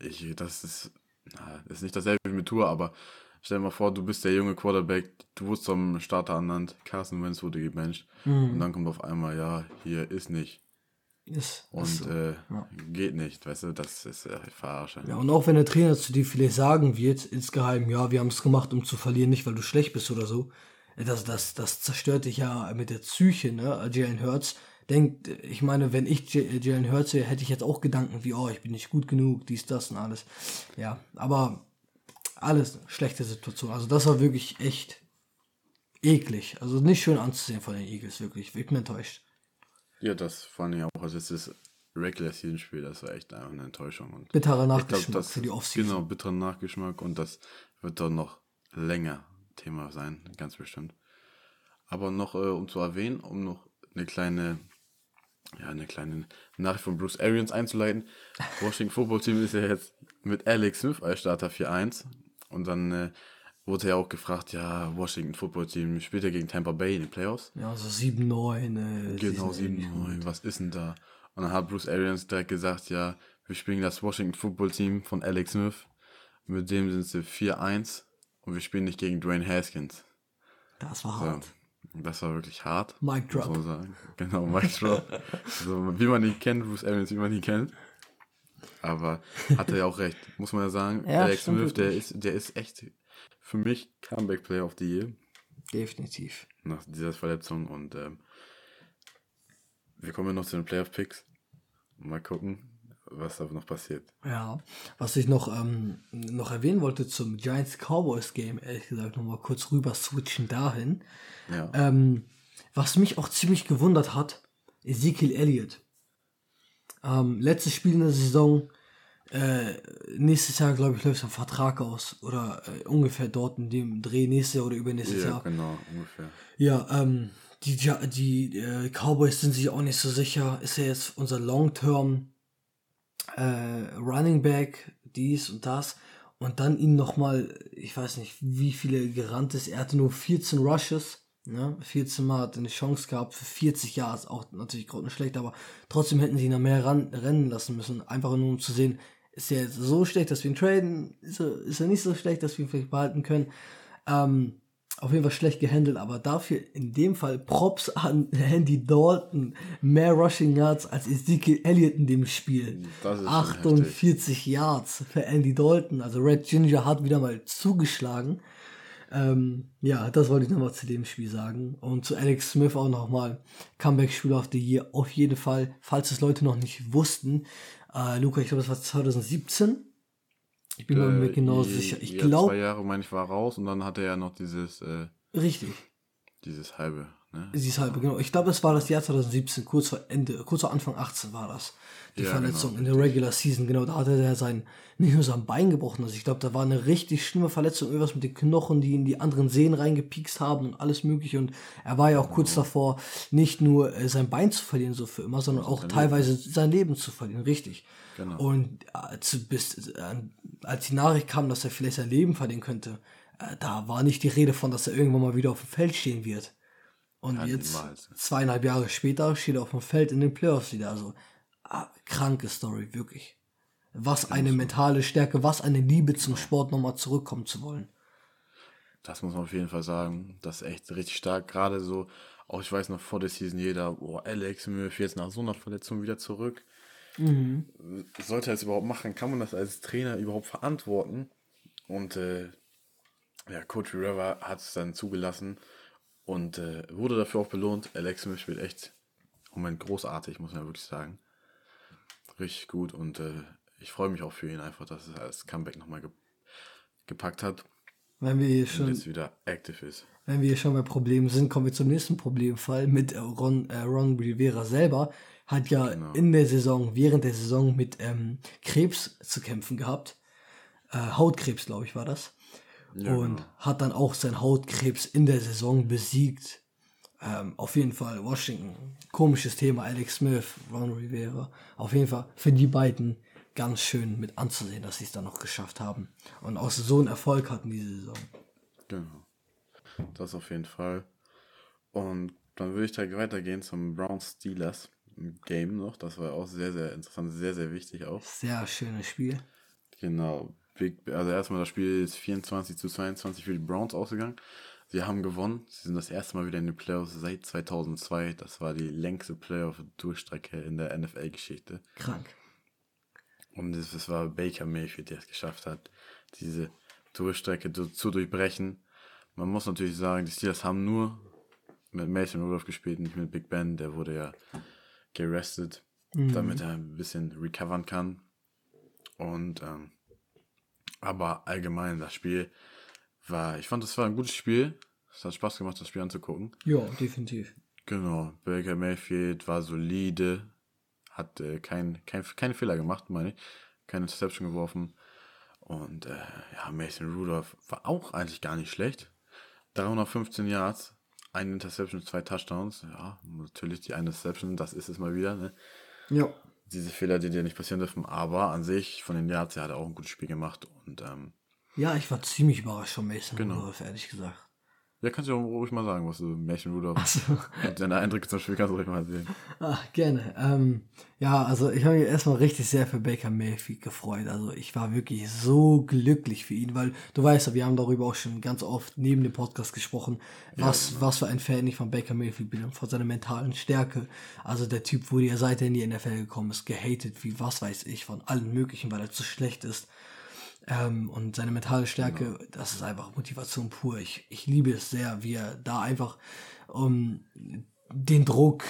ich, das ist, na, das ist nicht dasselbe wie mit Tour, aber stell dir mal vor, du bist der junge Quarterback, du wurdest zum Starter ernannt, Carson Wentz wurde gebencht mhm. und dann kommt auf einmal, ja, hier ist nicht. Ist, und ist so. äh, ja. geht nicht, weißt du, das ist äh, verarsche. Ja, und auch wenn der Trainer zu dir vielleicht sagen wird, insgeheim, ja, wir haben es gemacht, um zu verlieren, nicht weil du schlecht bist oder so, äh, das, das, das zerstört dich ja mit der Psyche, ne? Jalen Hurts denkt, ich meine, wenn ich Jalen Hurts wäre, hätte ich jetzt auch Gedanken wie, oh, ich bin nicht gut genug, dies, das und alles. Ja, aber alles schlechte Situation. Also das war wirklich echt eklig. Also nicht schön anzusehen von den Eagles, wirklich. Ich bin enttäuscht. Ja, das fand ich auch. Also es ist Regular Season Spiel, das war echt einfach eine Enttäuschung. Und bitterer Nachgeschmack glaub, das, für die Offseason. Genau, bitterer Nachgeschmack und das wird dann noch länger Thema sein, ganz bestimmt. Aber noch, äh, um zu erwähnen, um noch eine kleine, ja, eine kleine Nachricht von Bruce Arians einzuleiten. Washington Football Team ist ja jetzt mit Alex Smith als Starter 4-1. Und dann äh, wurde ja auch gefragt, ja, Washington Football Team spielt ja gegen Tampa Bay in den Playoffs. Ja, so 7-9. Äh, Genau, 7-9, was ist denn da? Und dann hat Bruce Arians direkt gesagt, ja, wir spielen das Washington Football Team von Alex Smith. Mit dem sind sie 4-1 und wir spielen nicht gegen Dwayne Haskins. Das war So, hart. das war wirklich hart. Muss drop. man sagen. Genau, Mic Drop. so, wie man ihn kennt, Bruce Arians, wie man ihn kennt. Aber hat er ja auch recht, muss man ja sagen. Ja, Alex Smith, der ist, der ist echt für mich Comeback Player of the Year Definitiv. nach dieser Verletzung und ähm, wir kommen ja noch zu den Playoff Picks. Mal gucken, was da noch passiert. Ja, was ich noch, ähm, noch erwähnen wollte zum Giants Cowboys Game, ehrlich gesagt, nochmal kurz rüber switchen dahin. Ja, Ähm, was mich auch ziemlich gewundert hat, Ezekiel Elliott. Ähm, letztes Spiel in der Saison, äh, nächstes Jahr, glaube ich, läuft sein Vertrag aus. Oder äh, ungefähr dort in dem Dreh, nächstes Jahr oder übernächstes ja Jahr. genau, ungefähr. Ja, ähm, die, Ja- die äh, Cowboys sind sich auch nicht so sicher. Ist er jetzt unser Long-Term äh, Running Back, dies und das. Und dann ihn nochmal, ich weiß nicht, wie viele gerannt ist. Er hatte nur 14 Rushes. Ne? 14 Mal hat er eine Chance gehabt für 40 Jahre. Ist auch natürlich gerade nicht schlecht, aber trotzdem hätten sie ihn noch mehr ran, rennen lassen müssen. Einfach nur um zu sehen, ist er so schlecht, dass wir ihn traden? Ist er, ist er nicht so schlecht, dass wir ihn vielleicht behalten können? Ähm, auf jeden Fall schlecht gehandelt, aber dafür in dem Fall Props an Andy Dalton. Mehr Rushing Yards als Ezekiel Elliott in dem Spiel. Das ist schon 48 Yards für Andy Dalton. Also Red Ginger hat wieder mal zugeschlagen. Ähm, ja, das wollte ich nochmal zu dem Spiel sagen. Und zu Alex Smith auch nochmal. Comeback-Spieler of the Year. Auf jeden Fall, falls es Leute noch nicht wussten. Äh, Luca, ich glaube, das war 2017. Ich bin mir nicht genau Äh, sicher. Ich ja, glaube, Zwei Jahre, meine ich, war raus und dann hatte er ja noch dieses, äh, richtig. dieses halbe, ne? Sie ist halbe, genau. Ich glaube, es war das Jahr 2017, kurz vor Ende, kurz vor Anfang 18 war das. Die Ja, Verletzung genau, in der Regular Season, genau. Da hatte er sein, nicht nur sein Bein gebrochen. Also ich glaube, da war eine richtig schlimme Verletzung, irgendwas mit den Knochen, die in die anderen Sehnen reingepiekst haben und alles mögliche. Und er war ja auch kurz davor, nicht nur äh, sein Bein zu verlieren, so für immer, sondern auch teilweise sein Leben zu verlieren, richtig. Genau. Und äh, zu, bis, äh, als die Nachricht kam, dass er vielleicht sein Leben verlieren könnte, äh, da war nicht die Rede von, dass er irgendwann mal wieder auf dem Feld stehen wird. Und Ja, jetzt, zweieinhalb Jahre später, steht er auf dem Feld in den Playoffs wieder. Also, ah, kranke Story, wirklich. Was eine mentale Stärke, was eine Liebe zum Sport nochmal zurückkommen zu wollen. Das muss man auf jeden Fall sagen. Das ist echt richtig stark. Gerade so, auch ich weiß noch vor der Season jeder, boah, Alex Smith jetzt nach so einer Verletzung wieder zurück. Sollte er es überhaupt machen? Kann man das als Trainer überhaupt verantworten? Und äh, ja, Coach River hat es dann zugelassen und äh, wurde dafür auch belohnt. Alex Smith spielt echt im Moment großartig, muss man ja wirklich sagen. Richtig gut und äh, ich freue mich auch für ihn einfach, dass er als Comeback nochmal ge gepackt hat Wenn wir hier schon, jetzt wieder active ist. wenn wir hier schon bei Problemen sind, kommen wir zum nächsten Problemfall mit äh, Ron, äh, Ron Rivera selber. Hat ja Genau. in der Saison, während der Saison mit ähm, Krebs zu kämpfen gehabt. Äh, Hautkrebs, glaube ich, war das. Ja, und genau. hat dann auch seinen Hautkrebs in der Saison besiegt. Ähm, auf jeden Fall Washington. Komisches Thema. Alex Smith, Ron Rivera. Auf jeden Fall für die beiden ganz schön mit anzusehen, dass sie es dann noch geschafft haben. Und auch so einen Erfolg hatten diese Saison. Genau. Das auf jeden Fall. Und dann würde ich direkt weitergehen zum Browns Steelers Game noch. Das war auch sehr, sehr interessant, sehr, sehr wichtig auch. Sehr schönes Spiel. Genau. Big, also erstmal das Spiel ist 24 zu 22 für die Browns ausgegangen. Sie haben gewonnen. Sie sind das erste Mal wieder in den Playoffs seit 2002. Das war die längste Playoff-Durchstrecke in der NFL-Geschichte. Krank. Und es, es war Baker Mayfield, der es geschafft hat, diese Durchstrecke du, zu durchbrechen. Man muss natürlich sagen, die Steelers haben nur mit Mason Rudolph gespielt, nicht mit Big Ben. Der wurde ja gerestet, damit er ein bisschen recovern kann. Und ähm, aber allgemein das Spiel war, ich fand, das war ein gutes Spiel. Es hat Spaß gemacht, das Spiel anzugucken. Ja, definitiv. Genau, Baker Mayfield war solide, hat äh, kein, kein, keine Fehler gemacht, meine ich. Keine Interception geworfen. Und äh, ja, Mason Rudolph war auch eigentlich gar nicht schlecht. 315 Yards, eine Interception, zwei Touchdowns. Ja, natürlich die eine Interception, das ist es mal wieder. Ne? Ja. Diese Fehler, die dir nicht passieren dürfen, aber an sich, von den Yards her, hat er auch ein gutes Spiel gemacht. Und ähm, Ja, ich war ziemlich überrascht von Mason Genau. Rudolph, ehrlich gesagt. Ja, kannst du auch ruhig mal sagen, was du Rudolph Also, und deine Eindrücke zum Spiel kannst du ruhig mal sehen. ah, gerne. Ähm, ja, also ich habe mich erstmal richtig sehr für Baker Mayfield gefreut. Also ich war wirklich so glücklich für ihn, weil du weißt ja, wir haben darüber auch schon ganz oft neben dem Podcast gesprochen, was, was für ein Fan ich von Baker Mayfield bin und von seiner mentalen Stärke. Also der Typ wurde ja seit er in die NFL gekommen ist, gehatet wie was weiß ich von allen möglichen, weil er zu schlecht ist. Ähm, und seine mentale Stärke, das ist einfach Motivation pur. Ich, ich liebe es sehr, wie er da einfach um, den Druck,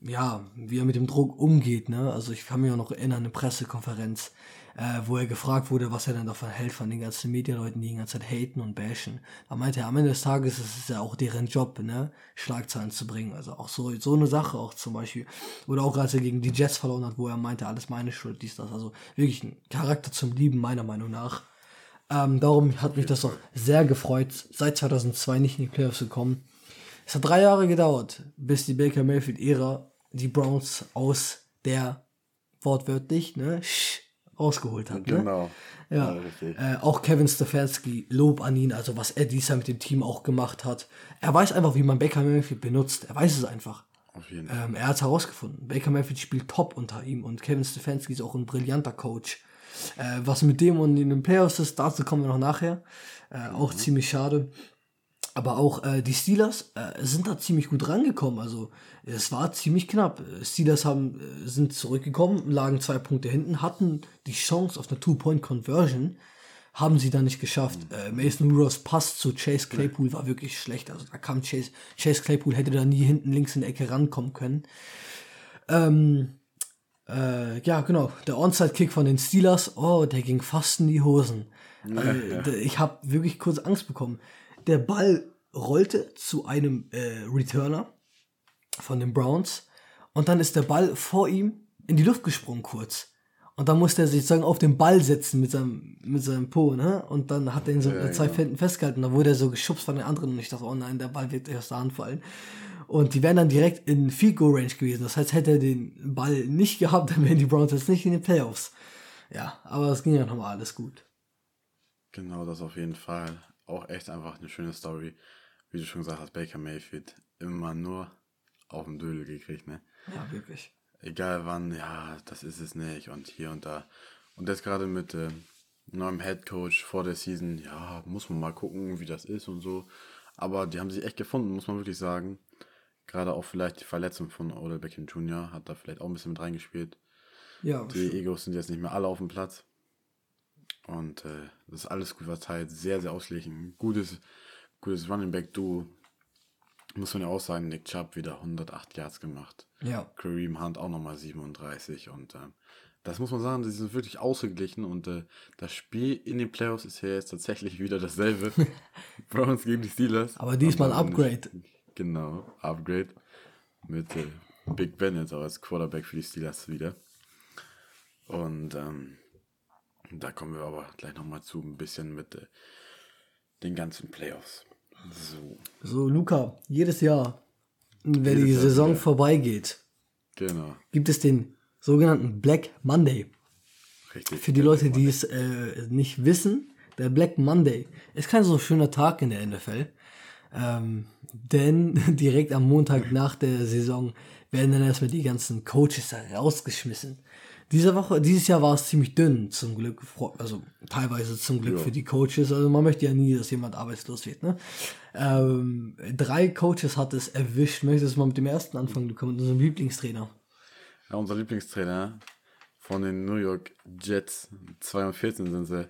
ja, wie er mit dem Druck umgeht. Ne? Also ich kann mich auch noch erinnern, eine Pressekonferenz, äh, wo er gefragt wurde, was er denn davon hält, von den ganzen Medienleuten, die die ganze Zeit haten und bashen. Da meinte er, am Ende des Tages ist es ja auch deren Job, ne, Schlagzeilen zu bringen. Also auch so, so eine Sache auch zum Beispiel. Oder auch als er gegen die Jets verloren hat, wo er meinte, alles meine Schuld, dies, das. Also wirklich ein Charakter zum Lieben, meiner Meinung nach. Ähm, darum hat mich das auch sehr gefreut, seit 2002 nicht in die Playoffs gekommen. Es hat drei Jahre gedauert, bis die Baker Mayfield-Ära die Browns aus der wortwörtlich ne, Sch rausgeholt hat. Ne? Genau. Ja, richtig. äh, auch Kevin Stefanski, Lob an ihn, also was er dies Jahr mit dem Team auch gemacht hat. Er weiß einfach, wie man Baker Mayfield benutzt. Er weiß es einfach. Auf jeden Fall. Ähm, er hat es herausgefunden. Baker Mayfield spielt top unter ihm und Kevin Stefanski ist auch ein brillanter Coach. Äh, was mit dem und in den Playoffs ist, dazu kommen wir noch nachher. Äh, Auch ziemlich schade. Aber auch äh, die Steelers äh, sind da ziemlich gut rangekommen. Also es war ziemlich knapp. Äh, Steelers haben, äh, sind zurückgekommen, lagen zwei Punkte hinten, hatten die Chance auf eine Two-Point-Conversion, haben sie dann nicht geschafft. Äh, Mason Rudolphs Pass zu Chase Claypool war wirklich schlecht. Also da kam Chase, Chase Claypool hätte da nie hinten links in der Ecke rankommen können. Ähm, äh, ja, genau. Der Onside-Kick von den Steelers, oh, der ging fast in die Hosen. Äh, d- Ich habe wirklich kurz Angst bekommen. Der Ball rollte zu einem äh, Returner von den Browns und dann ist der Ball vor ihm in die Luft gesprungen kurz. Und dann musste er sich sozusagen auf den Ball setzen mit seinem, mit seinem Po, ne? Und dann hat er ihn so Ja, mit zwei genau. Fänden festgehalten. Da wurde er so geschubst von den anderen und ich dachte, oh nein, der Ball wird aus der Hand fallen. Und die wären dann direkt in Field Goal Range gewesen. Das heißt, hätte er den Ball nicht gehabt, dann wären die Browns jetzt nicht in den Playoffs. Ja, aber es ging ja nochmal alles gut. Genau, das auf jeden Fall. Auch echt einfach eine schöne Story. Wie du schon gesagt hast, Baker Mayfield immer nur auf den Dödel gekriegt, ne? Ja, wirklich. Egal wann, ja, das ist es nicht und hier und da. Und das gerade mit äh, neuem Head Coach vor der Season, ja, muss man mal gucken, wie das ist und so. Aber die haben sich echt gefunden, muss man wirklich sagen. Gerade auch vielleicht die Verletzung von Odell Beckham Jr. hat da vielleicht auch ein bisschen mit reingespielt. Ja, Die Egos sind jetzt nicht mehr alle auf dem Platz. Und äh, das ist alles gut verteilt, sehr, sehr ausgeglichen. Gutes, gutes Running Back Duo. Muss man ja auch sagen, Nick Chubb wieder 108 Yards gemacht. ja. Kareem Hunt auch nochmal 37 und ähm, das muss man sagen, die sind wirklich ausgeglichen und äh, das Spiel in den Playoffs ist ja jetzt tatsächlich wieder dasselbe. Browns gegen die Steelers. Aber diesmal Upgrade. Genau, Upgrade mit äh, Big Ben jetzt auch als Quarterback für die Steelers wieder. Und ähm, da kommen wir aber gleich nochmal zu, ein bisschen mit äh, den ganzen Playoffs. So, So, Luca, jedes Jahr, wenn Jedes die Jahr Saison wieder. vorbeigeht, genau, gibt es den sogenannten Black Monday. richtig. Für die Leute, die es äh, nicht wissen, der Black Monday ist kein so schöner Tag in der NFL. Ähm, denn direkt am Montag nach der Saison werden dann erstmal die ganzen Coaches rausgeschmissen. Diese Woche, dieses Jahr war es ziemlich dünn, zum Glück, also teilweise zum Glück Ja. für die Coaches. Also man möchte ja nie, dass jemand arbeitslos wird. Ne? Ähm, drei Coaches hat es erwischt. Möchtest du mal mit dem ersten anfangen? Du kommst mit unserem Lieblingstrainer. Ja, unser Lieblingstrainer von den New York Jets, 2 und 14 sind sie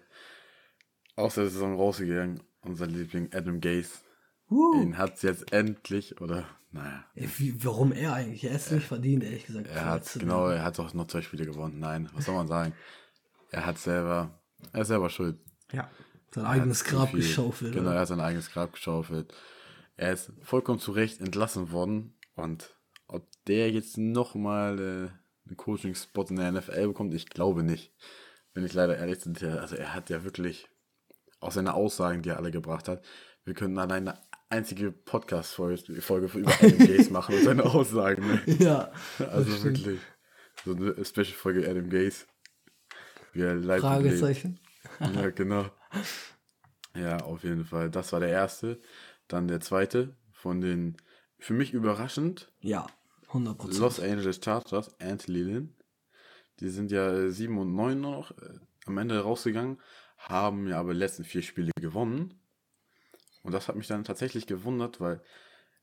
aus der Saison rausgegangen. Unser Liebling Adam Gase. Uh, Ihn hat es jetzt endlich, oder naja, wie, warum er eigentlich? Er ist nicht verdient, ehrlich gesagt. er hat genau, er hat auch noch zwei Spiele gewonnen. Nein, was soll man sagen? Er hat selber, er ist selber schuld. Ja, sein Er eigenes Grab viel- geschaufelt. Genau, er hat sein eigenes Grab geschaufelt. Er ist vollkommen zu Recht entlassen worden. Und ob der jetzt nochmal äh, einen Coaching-Spot in der NFL bekommt, ich glaube nicht. Wenn ich leider ehrlich bin, also er hat ja wirklich, auch seine Aussagen, die er alle gebracht hat, wir könnten alleine einzige Podcast-Folge Folge über Adam Gaze machen und seine Aussagen. Ne? Ja. Also wirklich. So eine Special-Folge Adam Gaze. Fragezeichen. Ja, genau. Ja, auf jeden Fall. Das war der erste. Dann der zweite von den, für mich überraschend, Ja, 100%. Los Angeles Chargers, Anthony Lynn. Die sind ja 7 und 9 noch äh, am Ende rausgegangen, haben ja aber die letzten vier Spiele gewonnen. Und das hat mich dann tatsächlich gewundert, weil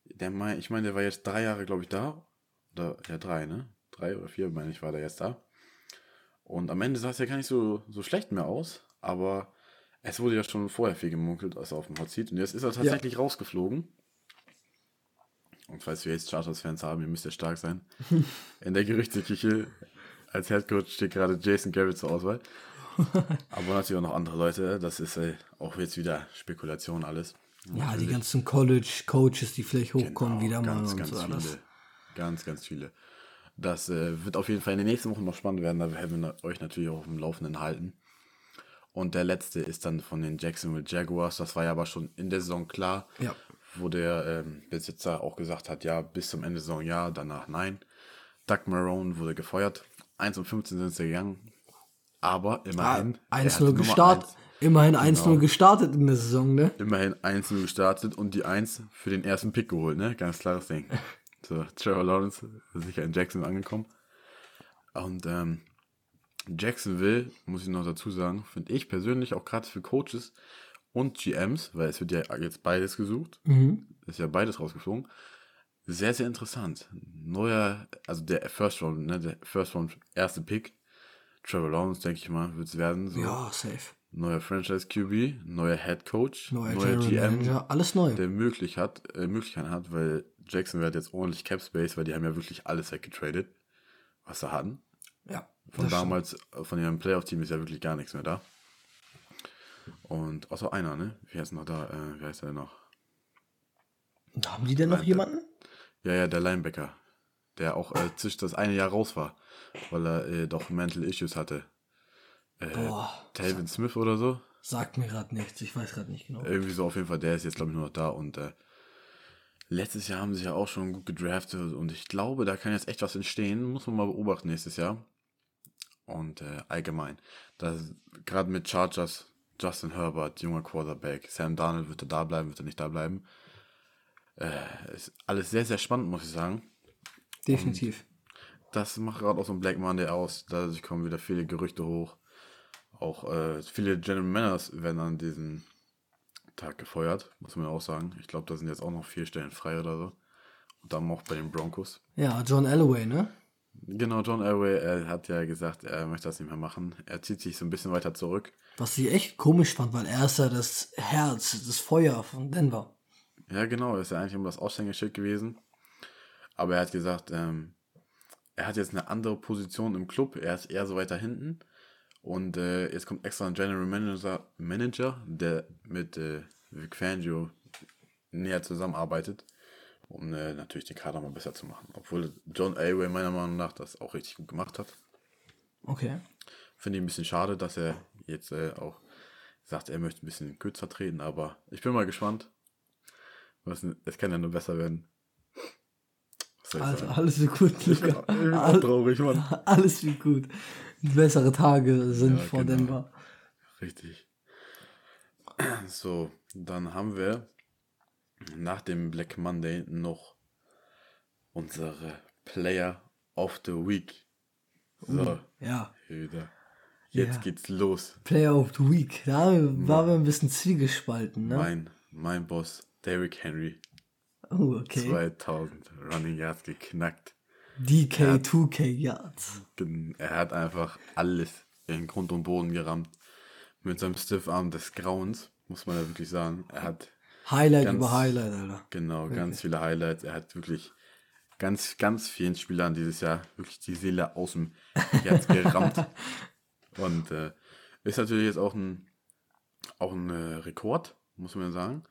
der mein, ich meine, der war jetzt drei Jahre, glaube ich, da. Oder ja, drei, ne? Drei oder vier, meine ich, war der jetzt da. Und am Ende sah es ja gar nicht so, so schlecht mehr aus, aber es wurde ja schon vorher viel gemunkelt, als er auf dem Hot Seat. Und jetzt ist er tatsächlich rausgeflogen. Und falls wir jetzt Chargers-Fans haben, ihr müsst ja stark sein. In der Gerüchteküche als Headcoach steht gerade Jason Garrett zur Auswahl. Aber natürlich auch noch andere Leute. Das ist äh, auch jetzt wieder Spekulation alles. Ja, die ganzen College-Coaches, die vielleicht hochkommen, Genau, wieder mal ganz, und ganz so viele. alles. Ganz, ganz viele. Das äh, wird auf jeden Fall in den nächsten Wochen noch spannend werden. Da werden wir euch natürlich auch auf dem Laufenden halten. Und der letzte ist dann von den Jacksonville Jaguars. Das war ja aber schon in der Saison klar, Ja. wo der ähm, Besitzer auch gesagt hat, ja, bis zum Ende der Saison ja, danach nein. Doug Marone wurde gefeuert. 1 und 15 sind sie gegangen. Aber immerhin. er hat 1-0 Nummer gestartet. 1 Immerhin 1-0 Genau. gestartet in der Saison, ne? immerhin 1-0 gestartet und die 1 für den ersten Pick geholt, ne? Ganz klares Ding. So, Trevor Lawrence ist sicher in Jackson angekommen. Und ähm, Jacksonville, muss ich noch dazu sagen, finde ich persönlich auch gerade für Coaches und GMs, weil es wird ja jetzt beides gesucht, ist ja beides rausgeflogen, sehr, sehr interessant. Neuer, also der First Round, ne, der First Round erste Pick, Trevor Lawrence, denke ich mal, wird es werden. So. Ja, safe. Neuer Franchise QB, neuer Head Coach, Neuer, neuer GM, Manager, alles neu. der möglich hat, äh, Möglichkeiten hat, weil Jackson wird jetzt ordentlich Cap Space, weil die haben ja wirklich alles weggetradet, was sie hatten. ja. Von damals, äh, von ihrem Playoff-Team ist ja wirklich gar nichts mehr da. Und außer einer, ne? Wie heißt noch da? Äh, wie heißt der noch? stimmt. Haben die denn noch jemanden? Ja, ja, der Linebacker, der auch äh, zwischen das eine Jahr raus war, weil er äh, doch Mental Issues hatte. Äh, Boah, Talvin Smith oder so. sagt mir gerade nichts. Ich weiß gerade nicht genau. Irgendwie so auf jeden Fall, der ist jetzt, glaube ich, nur noch da. Und äh, letztes Jahr haben sie ja auch schon gut gedraftet und ich glaube, da kann jetzt echt was entstehen. Muss man mal beobachten nächstes Jahr. Und äh, allgemein. Gerade mit Chargers, Justin Herbert, junger Quarterback, Sam Darnold wird er da bleiben, wird er nicht da bleiben. Äh, ist alles sehr, sehr spannend, muss ich sagen. Definitiv. Das macht gerade auch so ein Black Monday aus. Da kommen wieder viele Gerüchte hoch. Auch äh, viele General Managers werden an diesem Tag gefeuert, muss man auch sagen. Ich glaube, da sind jetzt auch noch vier Stellen frei oder so. Und dann auch bei den Broncos. Ja, John Alloway, ne? Genau, John Elway, er hat ja gesagt, er möchte das nicht mehr machen. Er zieht sich so ein bisschen weiter zurück. Was ich echt komisch fand, weil er ist ja das Herz, das Feuer von Denver. Ja, genau, er ist ja eigentlich immer das Aushängeschild gewesen. Aber er hat gesagt, ähm, er hat jetzt eine andere Position im Club. Er ist eher so weiter hinten. Und äh, jetzt kommt extra ein General Manager, Manager der mit äh, Vic Fangio näher zusammenarbeitet, um äh, natürlich den Kader mal besser zu machen. Obwohl John Elway meiner Meinung nach das auch richtig gut gemacht hat. Okay. Finde ich ein bisschen schade, dass er jetzt äh, auch sagt, er möchte ein bisschen kürzer treten, aber ich bin mal gespannt. Was, es kann ja nur besser werden. Sagen? alles wird gut, Luca. Ich bin auch traurig, Mann. alles wird gut. Bessere Tage sind Ja, vor genau. Denver. Richtig. So, dann haben wir nach dem Black Monday noch unsere Player of the Week. So, Ja. wieder. Jetzt Ja. geht's los. Player of the Week. Da waren wir ein bisschen zwiegespalten, ne? Mein, mein Boss, Derrick Henry, Oh, okay. 2000 Running Yards geknackt. DK, 2K Yards. Er hat einfach alles in Grund und Boden gerammt. Mit seinem Stiffarm des Grauens, muss man ja wirklich sagen. Er hat Highlight Ganz- über Highlight, Alter. Genau, ganz viele Highlights. Er hat wirklich ganz, ganz vielen Spielern dieses Jahr wirklich die Seele aus dem Herz gerammt. Und äh, ist natürlich jetzt auch ein, auch ein äh, Rekord, muss man sagen.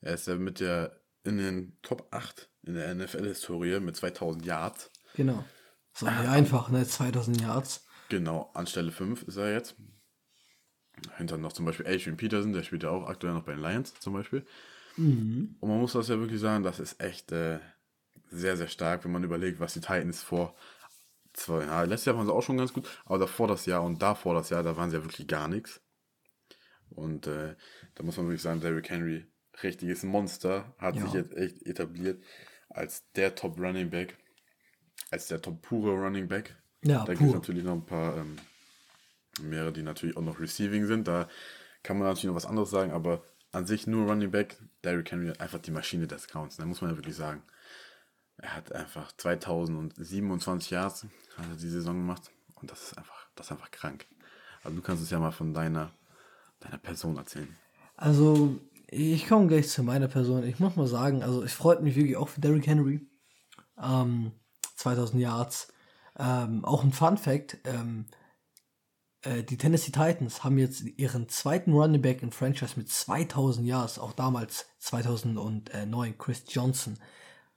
Er ist ja mit der in den Top 8 in der NFL-Historie mit 2000 Yards. Genau. So nicht einfach, ne? 2000 Yards. Genau, an Stelle 5 ist er jetzt. Hinter noch zum Beispiel Adrian Peterson, der spielt ja auch aktuell noch bei den Lions zum Beispiel. Mhm. Und man muss das ja wirklich sagen, das ist echt äh, sehr, sehr stark, wenn man überlegt, was die Titans vor zwei Jahren, letztes Jahr waren sie auch schon ganz gut, aber davor das Jahr und davor das Jahr, da waren sie ja wirklich gar nichts. Und äh, da muss man wirklich sagen, Derrick Henry, richtiges Monster, hat ja. sich jetzt echt etabliert als der Top Running Back, als der Top pure Running Back. Ja, da gibt es natürlich noch ein paar ähm, mehrere, die natürlich auch noch Receiving sind. Da kann man natürlich noch was anderes sagen, aber an sich nur Running Back, Derrick Henry einfach die Maschine des Counts, da muss man ja wirklich sagen. Er hat einfach 2027 Yards hat er die Saison gemacht und das ist einfach, das ist einfach krank. Also du kannst es ja mal von deiner, deiner Person erzählen. Also ich komme gleich zu meiner Person. Ich muss mal sagen, also es freut mich wirklich auch für Derrick Henry. Ähm, 2000 Yards. Ähm, auch ein Fun Fact, ähm, äh, die Tennessee Titans haben jetzt ihren zweiten Running Back in Franchise mit 2000 Yards, auch damals 2009, Chris Johnson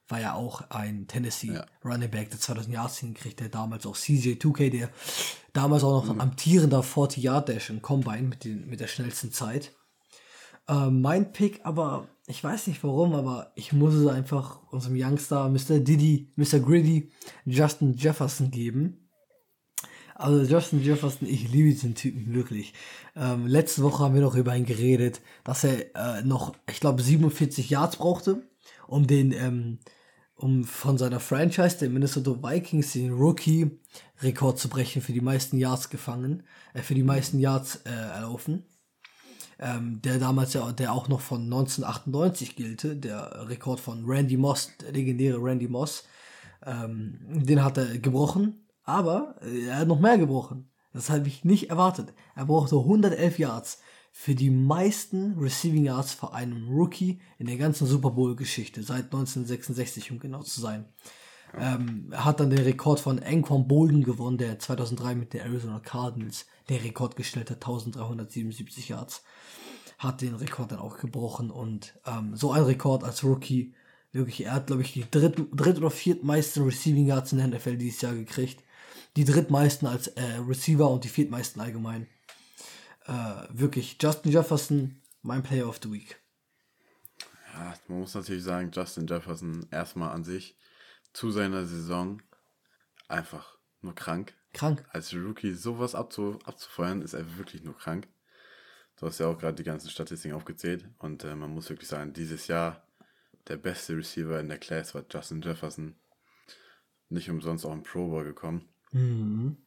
war ja auch ein Tennessee ja. Running Back, der 2000 Yards hinkriegt, der damals auch CJ2K, der damals auch noch mhm. amtierender 40 Yard Dash im Combine mit, den, mit der schnellsten Zeit. Äh, mein Pick, aber ich weiß nicht warum, aber ich muss es einfach unserem Youngster Mr. Diddy, Mr. Gritty, Justin Jefferson geben. Also Justin Jefferson, ich liebe diesen Typen wirklich. Ähm, letzte Woche haben wir noch über ihn geredet, dass er äh, noch, ich glaube, 47 Yards brauchte, um den, ähm, um von seiner Franchise, den Minnesota Vikings, den Rookie-Rekord zu brechen für die meisten Yards gefangen, äh, für die meisten Yards äh, erlaufen ähm, der damals ja, der auch noch von 1998 gilte, der Rekord von Randy Moss, der legendäre Randy Moss, ähm, den hat er gebrochen, aber äh, er hat noch mehr gebrochen. Das habe ich nicht erwartet. Er brauchte 111 Yards für die meisten Receiving Yards für einen Rookie in der ganzen Super Bowl-Geschichte, seit 1966, um genau zu sein. Ähm, er hat dann den Rekord von Anquan Bolden gewonnen, der 2003 mit den Arizona Cardinals den Rekord gestellt hat, 1377 Yards hat den Rekord dann auch gebrochen und ähm, so ein Rekord als Rookie, wirklich, er hat, glaube ich, die dritt, dritt oder viertmeisten Receiving Yards in der NFL dieses Jahr gekriegt. Die drittmeisten als äh, Receiver und die viertmeisten allgemein. Äh, wirklich, Justin Jefferson, mein Player of the Week. Ja, man muss natürlich sagen, Justin Jefferson erstmal an sich zu seiner Saison einfach nur krank. Krank. Als Rookie sowas abzu, abzufeuern, ist er wirklich nur krank. Du hast ja auch gerade die ganzen Statistiken aufgezählt und äh, man muss wirklich sagen, dieses Jahr der beste Receiver in der Class war Justin Jefferson. Nicht umsonst auch im Pro Bowl gekommen. Mhm.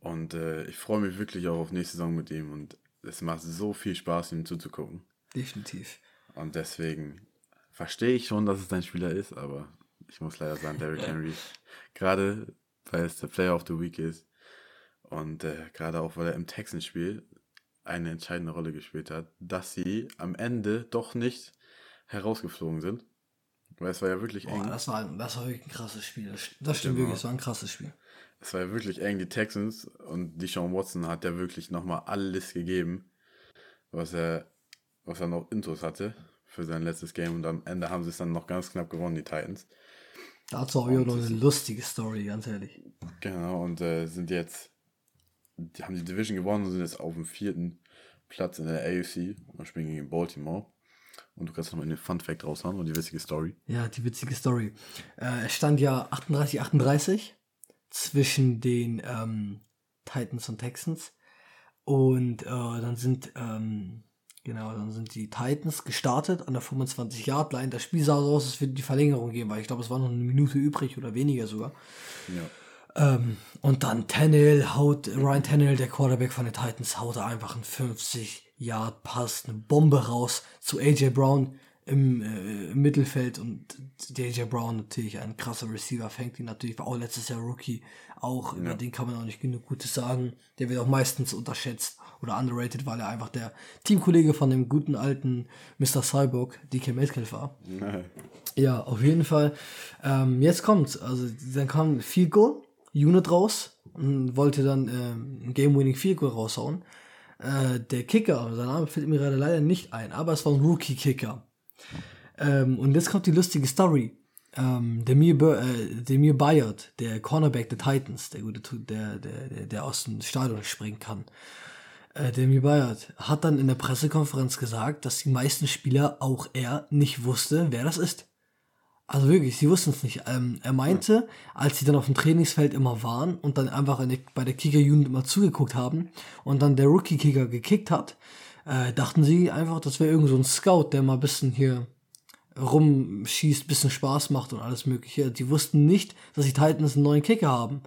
Und äh, ich freue mich wirklich auch auf nächste Saison mit ihm und es macht so viel Spaß, ihm zuzugucken. Definitiv. Und deswegen verstehe ich schon, dass es dein Spieler ist, aber ich muss leider sagen, Derrick Henry, gerade weil es der Player of the Week ist und äh, gerade auch weil er im Texans spielt, eine entscheidende Rolle gespielt hat, dass sie am Ende doch nicht herausgeflogen sind. Weil es war ja wirklich eng. Oh, das, war, das war wirklich ein krasses Spiel. Das, das stimmt genau. wirklich, es war ein krasses Spiel. Es war ja wirklich eng, die Texans und die Sean Watson hat ja wirklich nochmal alles gegeben, was er, was er noch Intros hatte für sein letztes Game und am Ende haben sie es dann noch ganz knapp gewonnen, die Titans. Dazu habe ich auch noch eine lustige Story, ganz ehrlich. Genau, und äh, sind jetzt die haben die Division gewonnen und sind jetzt auf dem vierten Platz in der AFC und spielen gegen Baltimore. Und du kannst noch mal den Fun Fact raushauen und die witzige Story. Ja, die witzige Story. Äh, es stand ja 38, 38 zwischen den ähm, Titans und Texans. Und äh, dann sind, ähm, genau, dann sind die Titans gestartet an der 25-Yard-Line. Das Spiel sah so aus, als würde die Verlängerung gehen, weil ich glaube, es war noch eine Minute übrig oder weniger sogar. Ja. Ähm, und dann Tannehill haut, Ryan Tannehill, der Quarterback von den Titans, haut einfach einen 50 Yard Pass, eine Bombe raus zu AJ Brown im, äh, im Mittelfeld und AJ Brown natürlich ein krasser Receiver, fängt ihn natürlich, war auch letztes Jahr Rookie, auch ja. über den kann man auch nicht genug Gutes sagen. Der wird auch meistens unterschätzt oder underrated, weil er einfach der Teamkollege von dem guten alten Mr. Cyborg, DK Metcalf war. Nein. Ja, auf jeden Fall. Ähm, jetzt kommt's. Also dann kam viel Goal Unit raus und wollte dann äh, ein Game-Winning Field Goal raushauen. Äh, der Kicker, sein Name fällt mir gerade leider nicht ein, aber es war ein Rookie-Kicker. Ähm, und jetzt kommt die lustige Story. Ähm, Demir, äh, Demir Bayard, der Cornerback der Titans, der gute, der, der, der, der aus dem Stadion springen kann. Äh, Demi Bayard hat dann in der Pressekonferenz gesagt, dass die meisten Spieler, auch er, nicht wusste, wer das ist. Also wirklich, sie wussten es nicht. Ähm, er meinte, als sie dann auf dem Trainingsfeld immer waren und dann einfach der, bei der Kicker-Unit immer zugeguckt haben und dann der Rookie-Kicker gekickt hat, äh, dachten sie einfach, das wäre irgend so ein Scout, der mal ein bisschen hier rumschießt, bisschen Spaß macht und alles mögliche. Die wussten nicht, dass die Titans einen neuen Kicker haben.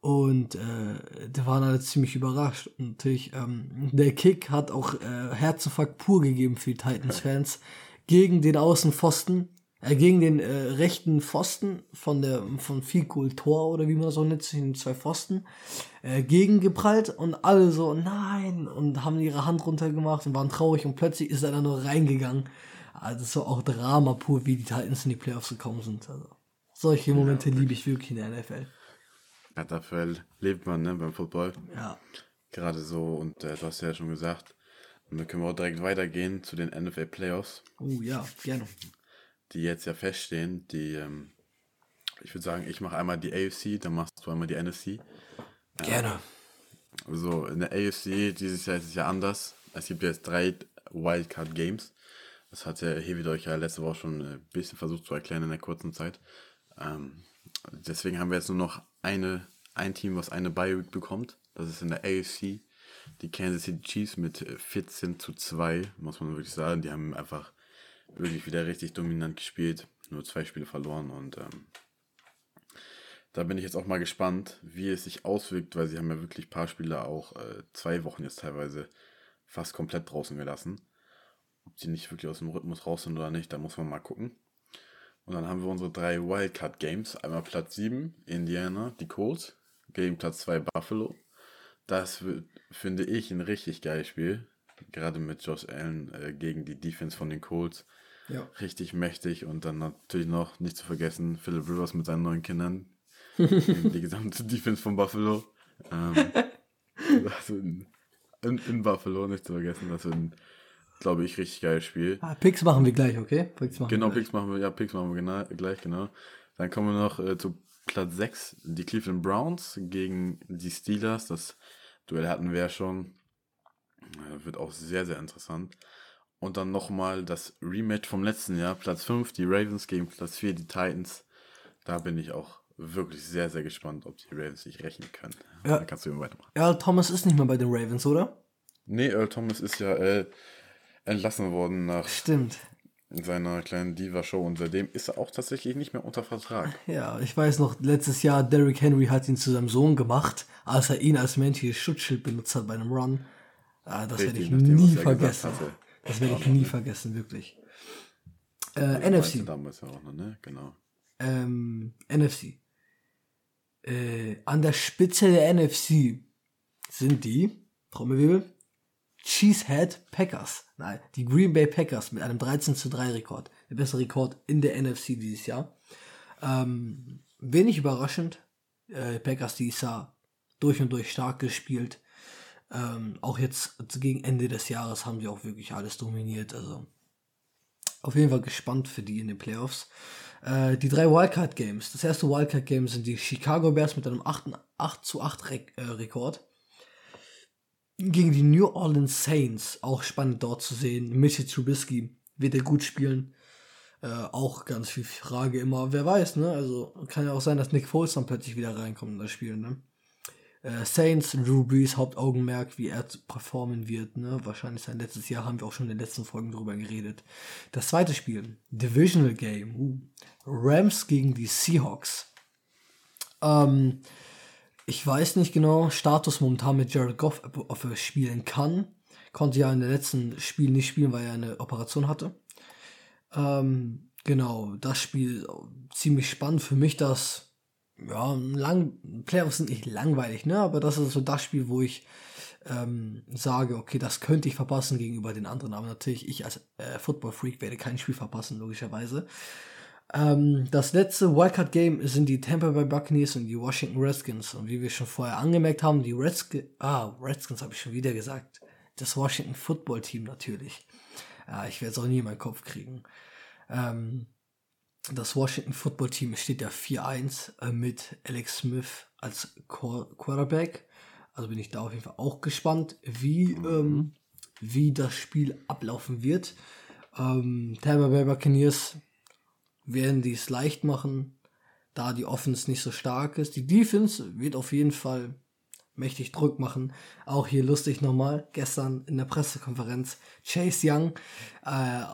Und äh, die waren alle ziemlich überrascht. Und natürlich, ähm, der Kick hat auch äh, Herzinfarkt pur gegeben für die Titans-Fans gegen den Außenpfosten, äh, gegen den äh, rechten Pfosten von der von Fikul Tor oder wie man das auch nennt, den zwei Pfosten, äh, gegengeprallt und alle so, nein, und haben ihre Hand runtergemacht und waren traurig und plötzlich ist er dann nur reingegangen. Also so auch Drama pur, wie die Titans in die Playoffs gekommen sind. Also, solche Momente liebe ich wirklich in der NFL. Dafür lebt man ne, beim Football. Ja. Gerade so, und äh, du hast ja schon gesagt, und dann können wir auch direkt weitergehen zu den NFL Playoffs, Oh ja, gerne. die jetzt ja feststehen. Die, ähm, ich würde sagen, ich mache einmal die AFC, dann machst du einmal die NFC. Gerne. Also in der AFC dieses Jahr ist es ja anders. Es gibt jetzt drei Wildcard Games. Das hat der Hevi euch ja letzte Woche schon ein bisschen versucht zu erklären in der kurzen Zeit. Ähm, deswegen haben wir jetzt nur noch eine, ein Team, was eine Bye bekommt. Das ist in der AFC die Kansas City Chiefs mit 14 zu 2, muss man wirklich sagen. Die haben einfach wirklich wieder richtig dominant gespielt. Nur zwei Spiele verloren und ähm, da bin ich jetzt auch mal gespannt, wie es sich auswirkt, weil sie haben ja wirklich ein paar Spieler auch äh, zwei Wochen jetzt teilweise fast komplett draußen gelassen. Ob sie nicht wirklich aus dem Rhythmus raus sind oder nicht, da muss man mal gucken. Und dann haben wir unsere drei Wildcard Games. Einmal Platz 7, Indiana, die Colts, gegen Platz 2 Buffalo. Das wird, finde ich, ein richtig geiles Spiel. Gerade mit Josh Allen äh, gegen die Defense von den Colts. Ja. Richtig mächtig. Und dann natürlich noch, nicht zu vergessen, Philip Rivers mit seinen neuen Kindern. die gesamte Defense von Buffalo. Ähm, das wird in, in Buffalo, nicht zu vergessen. Das wird ein, glaube ich, richtig geiles Spiel. Ah, Picks machen wir gleich, okay? Picks machen Genau, wir. Picks machen wir, ja, Picks machen wir genau, gleich, genau. Dann kommen wir noch äh, zu Platz 6, die Cleveland Browns gegen die Steelers. Das Duell hatten wir ja schon. Äh, wird auch sehr, sehr interessant. Und dann nochmal das Rematch vom letzten Jahr, Platz 5, die Ravens gegen Platz 4, die Titans. Da bin ich auch wirklich sehr, sehr gespannt, ob die Ravens sich rechnen können. Ja. Dann kannst du immer weitermachen. Earl Thomas ist nicht mehr bei den Ravens, oder? Nee, Earl Thomas ist ja äh, entlassen worden nach Stimmt. seiner kleinen Diva-Show und seitdem ist er auch tatsächlich nicht mehr unter Vertrag. Ja, ich weiß noch, letztes Jahr Derrick Henry hat ihn zu seinem Sohn gemacht, als er ihn als menschliches Schutzschild benutzt hat bei einem Run. Ah, das werde ich nie er vergessen. Das werde ich nie vergessen, wirklich. Äh, du NFC. Damals ja auch noch, ne? Genau. ähm, NFC. Äh, an der Spitze der NFC sind die, Trommelwirbel, Cheesehead Packers. Nein, die Green Bay Packers mit einem 13 zu 3 Rekord. Der beste Rekord in der NFC dieses Jahr. Ähm, wenig überraschend. Äh, Packers dieses Jahr durch und durch stark gespielt. Ähm, auch jetzt gegen Ende des Jahres haben sie auch wirklich alles dominiert. Also auf jeden Fall gespannt für die in den Playoffs. Äh, die drei Wildcard Games. Das erste Wildcard Game sind die Chicago Bears mit einem 8, 8 zu 8 Re äh, Rekord. Gegen die New Orleans Saints. Auch spannend dort zu sehen. Mitchell Trubisky wird er gut spielen. Äh, auch ganz viel Frage immer. Wer weiß, ne? Also kann ja auch sein, dass Nick Foles dann plötzlich wieder reinkommt in das Spiel, ne? Äh, Saints, Drew Brees, Hauptaugenmerk, wie er performen wird. Ne? Wahrscheinlich sein letztes Jahr haben wir auch schon in den letzten Folgen drüber geredet. Das zweite Spiel, Divisional Game. Uh. Rams gegen die Seahawks. Ähm, ich weiß nicht genau, Status momentan mit Jared Goff, ob er spielen kann. Konnte ja in den letzten Spielen nicht spielen, weil er eine Operation hatte. Ähm, genau, das Spiel ziemlich spannend für mich, das ja, lang, Playoffs sind nicht langweilig, ne? Aber das ist so das Spiel, wo ich ähm, sage, okay, das könnte ich verpassen gegenüber den anderen. Aber natürlich, ich als äh, Football-Freak werde kein Spiel verpassen, logischerweise. Ähm, das letzte Wildcard-Game sind die Tampa Bay Buccaneers und die Washington Redskins. Und wie wir schon vorher angemerkt haben, die Redskins, ah, Redskins habe ich schon wieder gesagt. Das Washington Football Team natürlich. Ja, ich werde es auch nie in meinen Kopf kriegen. Ähm, das Washington Football Team steht ja 4-1 äh, mit Alex Smith als Qu Quarterback. Also bin ich da auf jeden Fall auch gespannt, wie, ähm, wie das Spiel ablaufen wird. Ähm, Tampa Bay Buccaneers werden die es leicht machen, da die Offense nicht so stark ist. Die Defense wird auf jeden Fall mächtig Druck machen. Auch hier lustig nochmal, gestern in der Pressekonferenz, Chase Young äh,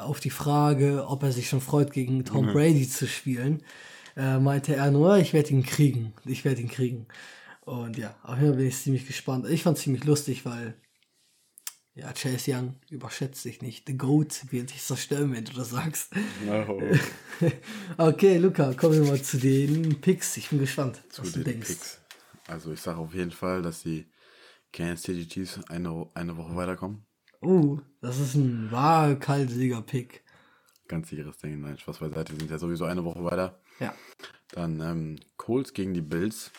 auf die Frage, ob er sich schon freut, gegen Tom Brady zu spielen, äh, meinte er nur, ich werde ihn kriegen, ich werde ihn kriegen. Und ja, auf jeden Fall bin ich ziemlich gespannt. Ich fand es ziemlich lustig, weil ja, Chase Young überschätzt sich nicht. The Goat wird dich zerstören, wenn du das sagst. No. okay, Luca, kommen wir mal zu den Picks. Ich bin gespannt, zu was du denkst. Picks. Also ich sage auf jeden Fall, dass die Kansas City Chiefs eine, eine Woche weiterkommen. Uh, das ist ein wahlkaltsiger Pick. Ganz sicheres Ding, nein, Spaß beiseite. Wir sind ja sowieso eine Woche weiter. Ja. Dann ähm, Colts gegen die Bills.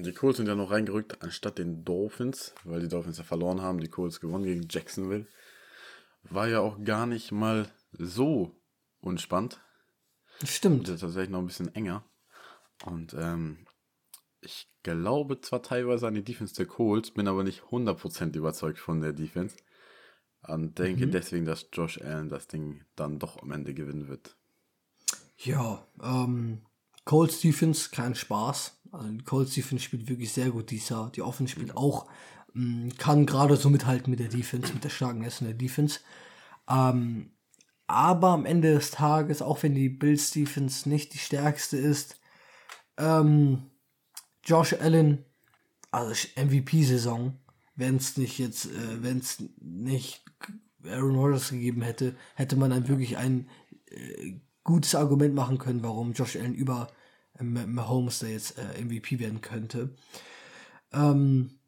Die Colts sind ja noch reingerückt, anstatt den Dolphins, weil die Dolphins ja verloren haben. Die Colts gewonnen gegen Jacksonville. War ja auch gar nicht mal so unspannend. Stimmt. Das ist tatsächlich noch ein bisschen enger. Und ähm, ich glaube zwar teilweise an die Defense der Colts, bin aber nicht 100% überzeugt von der Defense. Und denke mhm. deswegen, dass Josh Allen das Ding dann doch am Ende gewinnen wird. Ja, ähm, Colts Defense, kein Spaß. Colts Defense spielt wirklich sehr gut dieses Jahr. Die Offense spielt auch, mm, kann gerade so mithalten mit der Defense, mit der starken Essen der Defense. Ähm, aber am Ende des Tages, auch wenn die Bills Defense nicht die stärkste ist, ähm, Josh Allen, also MVP-Saison, wenn es nicht jetzt, äh, wenn es nicht Aaron Rodgers gegeben hätte, hätte man dann wirklich ein äh, gutes Argument machen können, warum Josh Allen über Mahomes da jetzt äh, MVP werden könnte. Ähm,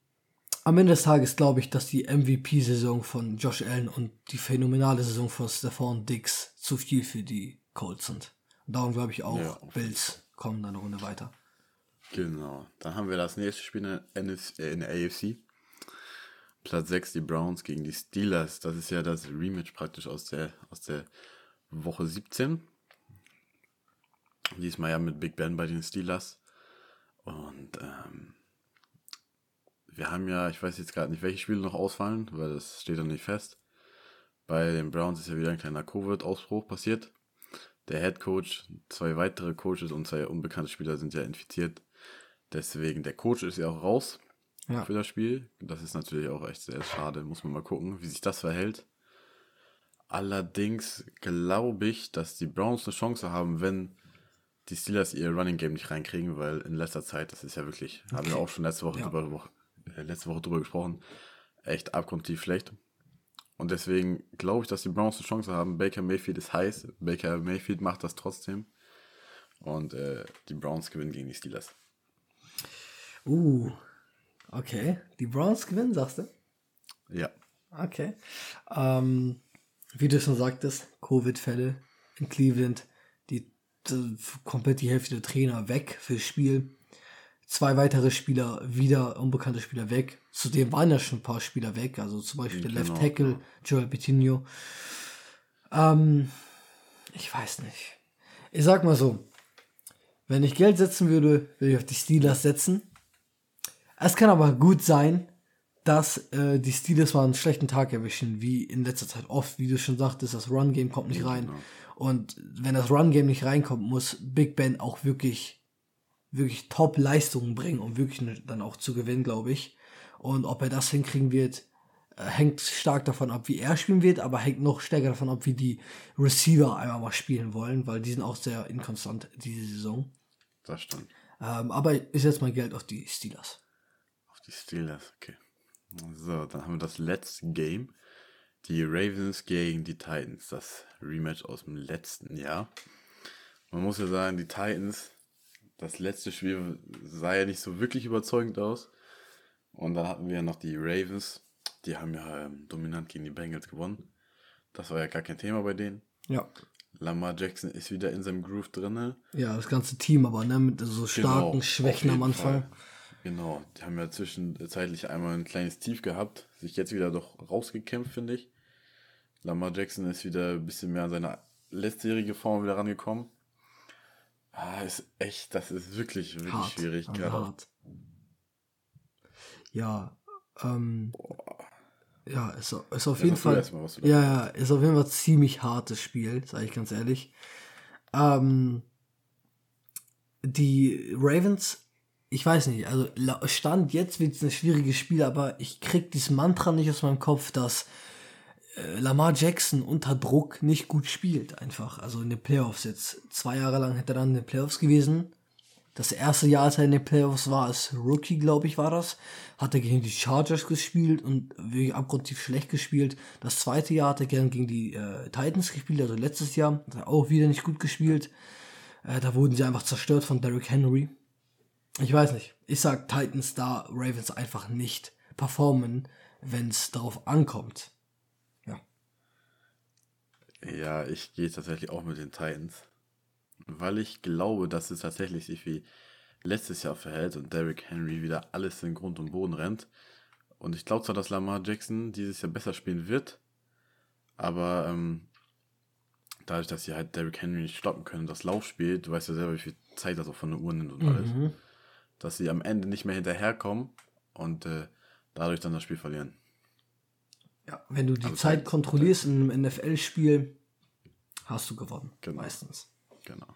am Ende des Tages glaube ich, dass die MVP-Saison von Josh Allen und die phänomenale Saison von Stephon Diggs zu viel für die Colts sind. Und darum glaube ich auch, ja. Bills kommen dann eine Runde weiter. Genau. Dann haben wir das nächste Spiel in der, äh, in der AFC. Platz 6 die Browns gegen die Steelers. Das ist ja das Rematch praktisch aus der, aus der Woche 17. Diesmal ja mit Big Ben bei den Steelers. Und ähm, wir haben ja, ich weiß jetzt gerade nicht, welche Spiele noch ausfallen, weil das steht noch nicht fest. Bei den Browns ist ja wieder ein kleiner Covid-Ausbruch passiert. Der Head Coach, zwei weitere Coaches und zwei unbekannte Spieler sind ja infiziert. Deswegen, der Coach ist ja auch raus ja. für das Spiel. Das ist natürlich auch echt sehr schade. Muss man mal gucken, wie sich das verhält. Allerdings glaube ich, dass die Browns eine Chance haben, wenn die Steelers ihr Running Game nicht reinkriegen, weil in letzter Zeit, das ist ja wirklich, okay. haben wir auch schon letzte Woche, ja. drüber, äh, letzte Woche drüber gesprochen, echt abgrundtief schlecht. Und deswegen glaube ich, dass die Browns eine Chance haben. Baker Mayfield ist heiß. Baker Mayfield macht das trotzdem. Und äh, die Browns gewinnen gegen die Steelers. Uh, okay. Die Browns gewinnen, sagst du? Ja. Okay. Ähm, wie du schon sagtest, Covid-Fälle in Cleveland, komplett die Hälfte der Trainer weg fürs Spiel. Zwei weitere Spieler, wieder unbekannte Spieler weg. Zudem waren ja schon ein paar Spieler weg, also zum Beispiel der Left genau. Tackle, Joel Petinho. Ähm, ich weiß nicht. Ich sag mal so, wenn ich Geld setzen würde, würde ich auf die Steelers setzen. Es kann aber gut sein, dass äh, die Steelers mal einen schlechten Tag erwischen, wie in letzter Zeit oft, wie du schon sagtest, das Run-Game kommt nicht rein. Genau. Und wenn das Run-Game nicht reinkommt, muss Big Ben auch wirklich, wirklich Top-Leistungen bringen, um wirklich dann auch zu gewinnen, glaube ich. Und ob er das hinkriegen wird, äh, hängt stark davon ab, wie er spielen wird, aber hängt noch stärker davon ab, wie die Receiver einmal mal spielen wollen, weil die sind auch sehr inkonstant diese Saison. Das stimmt. Ähm, aber ich setze mein Geld auf die Steelers. Die Steelers, okay. So, dann haben wir das letzte Game. Die Ravens gegen die Titans. Das Rematch aus dem letzten Jahr. Man muss ja sagen, die Titans, das letzte Spiel sah ja nicht so wirklich überzeugend aus. Und dann hatten wir noch die Ravens. Die haben ja ähm, dominant gegen die Bengals gewonnen. Das war ja gar kein Thema bei denen. Ja. Lamar Jackson ist wieder in seinem Groove drin. Ja, das ganze Team aber, ne? Mit so starken genau, Schwächen am Anfang. Fall. Genau, die haben ja zwischenzeitlich einmal ein kleines Tief gehabt, sich jetzt wieder doch rausgekämpft, finde ich. Lamar Jackson ist wieder ein bisschen mehr an seine letztjährige Form wieder rangekommen. Ah, ist echt, das ist wirklich, wirklich hart, schwierig. Gerade ja, ähm, ja, ist, ist auf Ja, jeden Fall, mal, ja, ja, ist auf jeden Fall ziemlich hartes Spiel, sage ich ganz ehrlich. Ähm, die Ravens, ich weiß nicht, also Stand jetzt wird es ein schwieriges Spiel, aber ich krieg dieses Mantra nicht aus meinem Kopf, dass Lamar Jackson unter Druck nicht gut spielt, einfach. Also in den Playoffs jetzt. Zwei Jahre lang hätte er dann in den Playoffs gewesen. Das erste Jahr, als er in den Playoffs war, als Rookie, glaube ich, war das, hat er gegen die Chargers gespielt und wirklich abgrundtief schlecht gespielt. Das zweite Jahr hat er gern gegen die äh, Titans gespielt, also letztes Jahr hat er auch wieder nicht gut gespielt. Äh, da wurden sie einfach zerstört von Derrick Henry. Ich weiß nicht. Ich sag Titans da, Ravens einfach nicht performen, wenn es darauf ankommt. Ja. Ich gehe tatsächlich auch mit den Titans. Weil ich glaube, dass es tatsächlich sich wie letztes Jahr verhält und Derrick Henry wieder alles in Grund und Boden rennt. Und ich glaube zwar, dass Lamar Jackson dieses Jahr besser spielen wird, aber ähm, dadurch, dass sie halt Derrick Henry nicht stoppen können, das Laufspiel, du weißt ja selber, wie viel Zeit das auch von der Uhr nimmt und alles, Mhm. dass sie am Ende nicht mehr hinterherkommen und äh, dadurch dann das Spiel verlieren. Ja. Wenn du die Also Zeit kontrollierst in einem NFL-Spiel, hast du gewonnen. Genau. Meistens. Genau.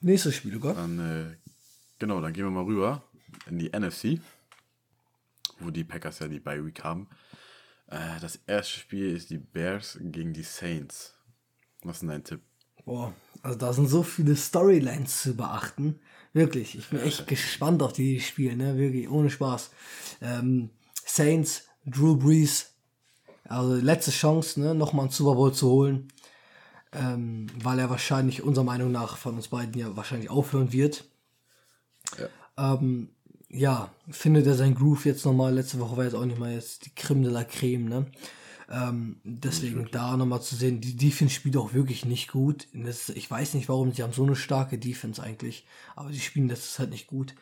Nächstes Spiel, Gott. Dann, äh, genau, dann gehen wir mal rüber in die NFC, wo die Packers ja die Bye Week haben. Äh, das erste Spiel ist die Bears gegen die Saints. Was ist denn dein Tipp? Boah, also da sind so viele Storylines zu beachten. Wirklich, ich bin echt gespannt auf die Spiele, ne? Wirklich, ohne Spaß. Ähm, Saints, Drew Brees, also letzte Chance, ne, nochmal einen Super Bowl zu holen. Ähm, weil er wahrscheinlich, unserer Meinung nach, von uns beiden ja wahrscheinlich aufhören wird. Ja. Ähm, ja, findet er sein Groove jetzt nochmal. Letzte Woche war jetzt auch nicht mal jetzt die Creme de la Creme, ne? Ähm, deswegen da nochmal zu sehen, die Defense spielt auch wirklich nicht gut. Das, ich weiß nicht warum, sie haben so eine starke Defense eigentlich, aber die spielen das ist halt nicht gut.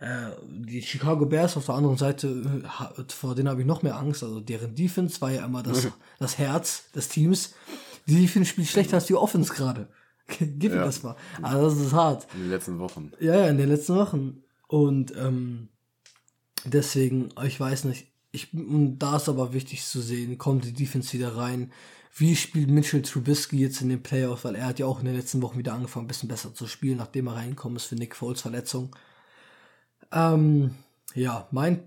Äh, die Chicago Bears auf der anderen Seite, äh, vor denen habe ich noch mehr Angst. Also deren Defense war ja immer das, das Herz des Teams. Die Defense spielt schlechter als die Offense gerade. Gib mir Ja. das mal. Also das ist hart. In den letzten Wochen. Ja, ja, in den letzten Wochen. Und ähm, deswegen, ich weiß nicht, ich, und da ist aber wichtig zu sehen, kommt die Defense wieder rein. Wie spielt Mitchell Trubisky jetzt in den Playoffs? Weil er hat ja auch in den letzten Wochen wieder angefangen, ein bisschen besser zu spielen, nachdem er reingekommen ist für Nick Foles Verletzung. Ähm, ja, mein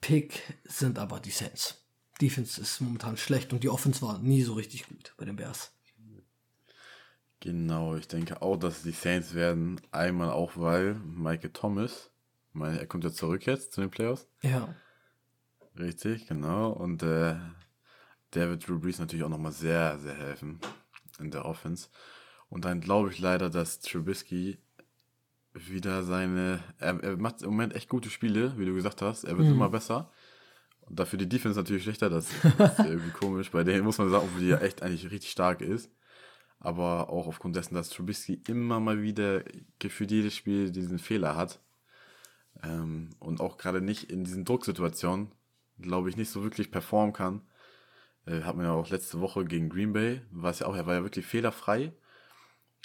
Pick sind aber die Saints. Defense ist momentan schlecht und die Offense war nie so richtig gut bei den Bears. Genau, ich denke auch, dass die Saints werden. Einmal auch, weil Michael Thomas, meine, er kommt ja zurück jetzt zu den Playoffs. Ja. Richtig, genau. Und äh, der wird Drew Brees natürlich auch nochmal sehr, sehr helfen in der Offense. Und dann glaube ich leider, dass Trubisky wieder seine. Er, er macht im Moment echt gute Spiele, wie du gesagt hast. Er wird immer besser. Und dafür die Defense natürlich schlechter. Das ist irgendwie komisch. Bei denen muss man sagen, obwohl die ja echt eigentlich richtig stark ist. Aber auch aufgrund dessen, dass Trubisky immer mal wieder gefühlt jedes Spiel diesen Fehler hat. Ähm, und auch gerade nicht in diesen Drucksituationen, glaube ich, nicht so wirklich performen kann. Äh, hat man ja auch letzte Woche gegen Green Bay, war es ja auch, er war ja wirklich fehlerfrei,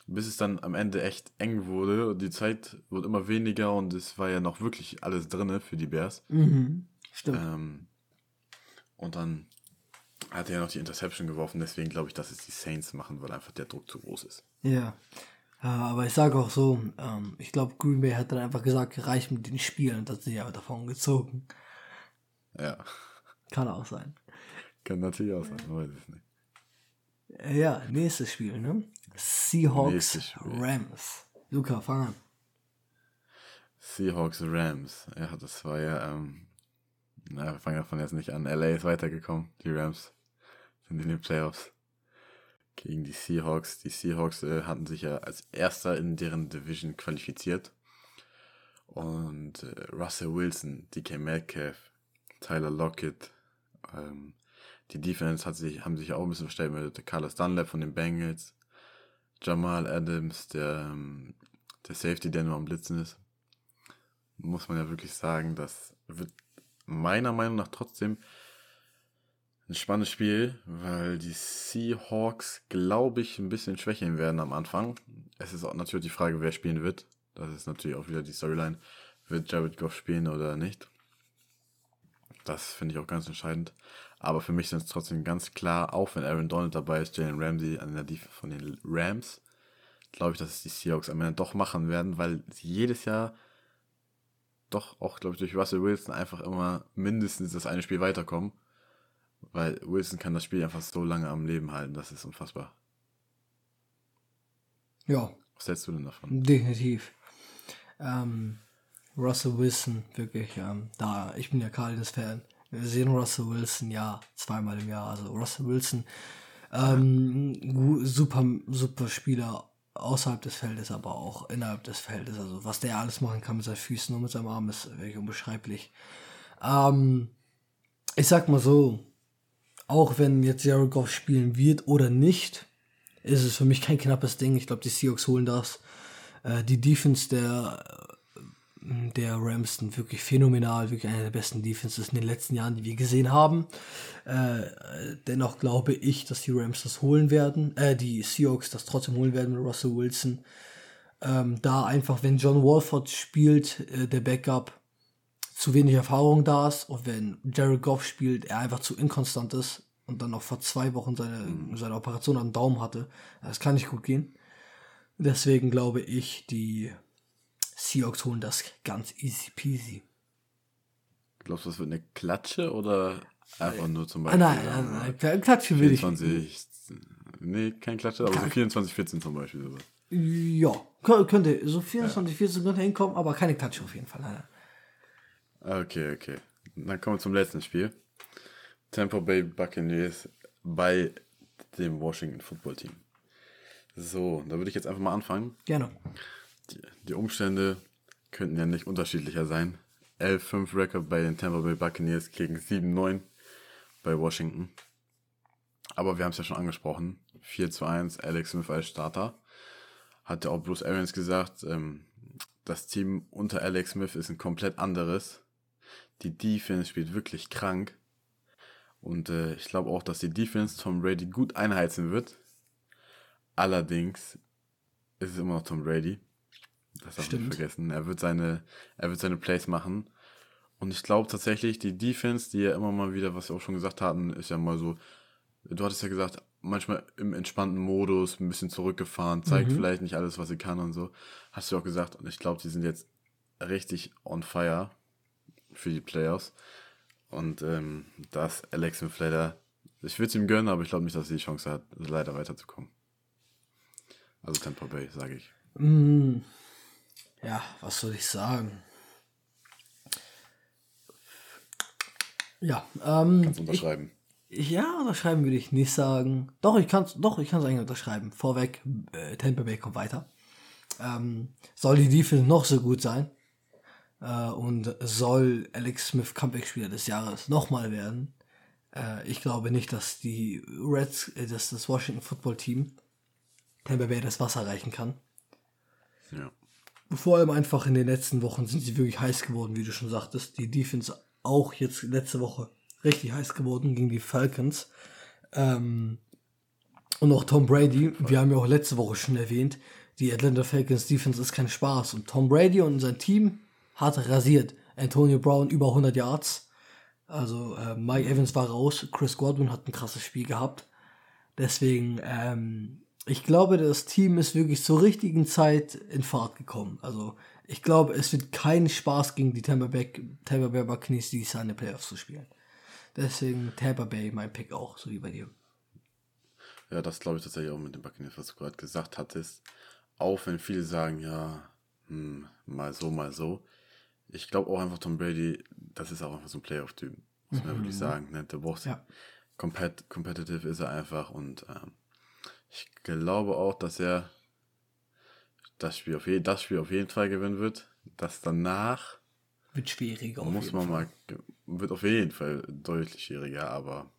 bis es dann am Ende echt eng wurde und die Zeit wurde immer weniger und es war ja noch wirklich alles drinne für die Bears. Mhm. Stimmt. Ähm, und dann hat er ja noch die Interception geworfen, deswegen glaube ich, dass es die Saints machen, weil einfach der Druck zu groß ist. Ja. Ja, aber ich sage auch so, ähm, ich glaube, Green Bay hat dann einfach gesagt, reicht mit den Spielen und hat sich aber davon gezogen. Ja, Kann auch sein. kann natürlich auch sein, weiß es nicht. Äh, Ja, nächstes Spiel, ne? Seahawks Spiel. Rams. Luca, fang an. Seahawks Rams. Ja, das war ja, ähm, na, wir fangen davon jetzt nicht an. LA ist weitergekommen. Die Rams sind in den Playoffs gegen die Seahawks. Die Seahawks äh, hatten sich ja als erster in deren Division qualifiziert. Und äh, Russell Wilson, DK Metcalf, Tyler Lockett, ähm, die Defense hat sich, haben sich auch ein bisschen verstärkt mit Carlos Dunlap von den Bengals, Jamal Adams, der, ähm, der Safety, der nur am Blitzen ist muss man ja wirklich sagen, das wird meiner Meinung nach trotzdem ein spannendes Spiel, weil die Seahawks, glaube ich, ein bisschen schwächeln werden am Anfang. Es ist auch natürlich die Frage, wer spielen wird. Das ist natürlich auch wieder die Storyline. Wird Jared Goff spielen oder nicht? Das finde ich auch ganz entscheidend. Aber für mich sind es trotzdem ganz klar, auch wenn Aaron Donald dabei ist, Jalen Ramsey an der Defense von den Rams, glaube ich, dass es die Seahawks am Ende doch machen werden, weil sie jedes Jahr doch auch, glaube ich, durch Russell Wilson einfach immer mindestens das eine Spiel weiterkommen. Weil Wilson kann das Spiel einfach so lange am Leben halten, das ist unfassbar. Ja. Was hältst du denn davon? Definitiv. Ähm, Russell Wilson, wirklich, ähm, da, ich bin ja Cardinals-Fan. Wir sehen Russell Wilson ja zweimal im Jahr. Also Russell Wilson, ähm, super, super Spieler außerhalb des Feldes, aber auch innerhalb des Feldes. Also was der alles machen kann mit seinen Füßen und mit seinem Arm ist wirklich unbeschreiblich. Ähm, ich sag mal so, auch wenn jetzt Jared Goff spielen wird oder nicht, ist es für mich kein knappes Ding. Ich glaube, die Seahawks holen das. Äh, die Defense der, der Rams sind wirklich phänomenal, wirklich eine der besten Defenses in den letzten Jahren, die wir gesehen haben. Äh, dennoch glaube ich, dass die Rams das holen werden, äh, die Seahawks das trotzdem holen werden mit Russell Wilson. Ähm, da einfach, wenn John Walford spielt, äh, der Backup, zu wenig Erfahrung da ist und wenn Jared Goff spielt, er einfach zu inkonstant ist und dann auch vor zwei Wochen seine, seine Operation am Daumen hatte. Das kann nicht gut gehen. Deswegen glaube ich, die Seahawks holen das ganz easy peasy. Glaubst du, das wird eine Klatsche oder einfach nur zum Ah, Beispiel? nein, nein, nein, Klatsche will ich. 24, nee, kein Klatsche, aber so 24, 14 zum Beispiel. sowas. Ja, kö- könnte, so 24, 14 könnte hinkommen, aber keine Klatsche auf jeden Fall. Nein, nein. Okay, okay. Dann kommen wir zum letzten Spiel. Tampa Bay Buccaneers bei dem Washington Football Team. So, da würde ich jetzt einfach mal anfangen. Gerne. Die, die Umstände könnten ja nicht unterschiedlicher sein. 11-5 Record bei den Tampa Bay Buccaneers gegen 7-9 bei Washington. Aber wir haben es ja schon angesprochen. 4 zu 1, Alex Smith als Starter. Hat ja auch Bruce Arians gesagt, ähm, das Team unter Alex Smith ist ein komplett anderes. Die Defense spielt wirklich krank. Und äh, ich glaube auch, dass die Defense Tom Brady gut einheizen wird. Allerdings ist es immer noch Tom Brady. Das darf man nicht vergessen. Er wird seine, er wird seine Plays machen. Und ich glaube tatsächlich, die Defense, die ja immer mal wieder, was wir auch schon gesagt hatten, ist ja mal so, du hattest ja gesagt, manchmal im entspannten Modus, ein bisschen zurückgefahren, zeigt vielleicht nicht alles, was sie kann und so. Hast du auch gesagt. Und ich glaube, die sind jetzt richtig on fire für die Playoffs. Und ähm, das Alex leider, ich würde es ihm gönnen, aber ich glaube nicht, dass er die Chance hat, leider weiterzukommen. Also Tampa Bay, sage ich. Mm, ja, was soll ich sagen? Ja, ähm, Kannst unterschreiben. ich, ja, unterschreiben würde ich nicht sagen. Doch, ich kann es doch, ich kann es eigentlich unterschreiben. Vorweg, äh, Tampa Bay kommt weiter. Ähm, soll die Defense noch so gut sein äh, und soll Alex Smith Comeback-Spieler des Jahres nochmal werden, äh, ich glaube nicht, dass die Reds, äh, dass das Washington Football Team Tampa Bay das Wasser reichen kann. ja. Vor allem einfach in den letzten Wochen sind sie wirklich heiß geworden, wie du schon sagtest. Die Defense auch jetzt letzte Woche richtig heiß geworden gegen die Falcons. Ähm, und auch Tom Brady, wir haben ja auch letzte Woche schon erwähnt, die Atlanta Falcons Defense ist kein Spaß. Und Tom Brady und sein Team hat rasiert. Antonio Brown über 100 Yards. Also äh, Mike Evans war raus. Chris Godwin hat ein krasses Spiel gehabt. Deswegen, ähm, ich glaube, das Team ist wirklich zur richtigen Zeit in Fahrt gekommen. Also, ich glaube, es wird kein Spaß gegen die Tampa Bay, Tampa Bay Buccaneers dieses Jahr in den Playoffs zu spielen. Deswegen Tampa Bay mein Pick auch, so wie bei dir. Ja, das glaube ich tatsächlich auch mit dem Buccaneers, was du gerade gesagt hattest. Auch wenn viele sagen, ja, hm, mal so, mal so. Ich glaube auch einfach Tom Brady, das ist auch einfach so ein Playoff-Typ. Muss man wirklich sagen. Ne? Der braucht Ja. compet competitive ist er einfach und ähm, ich glaube auch, dass er das Spiel, auf je das Spiel auf jeden Fall gewinnen wird. Das danach Wird schwieriger. muss man Fall. mal, wird auf jeden Fall deutlich schwieriger, aber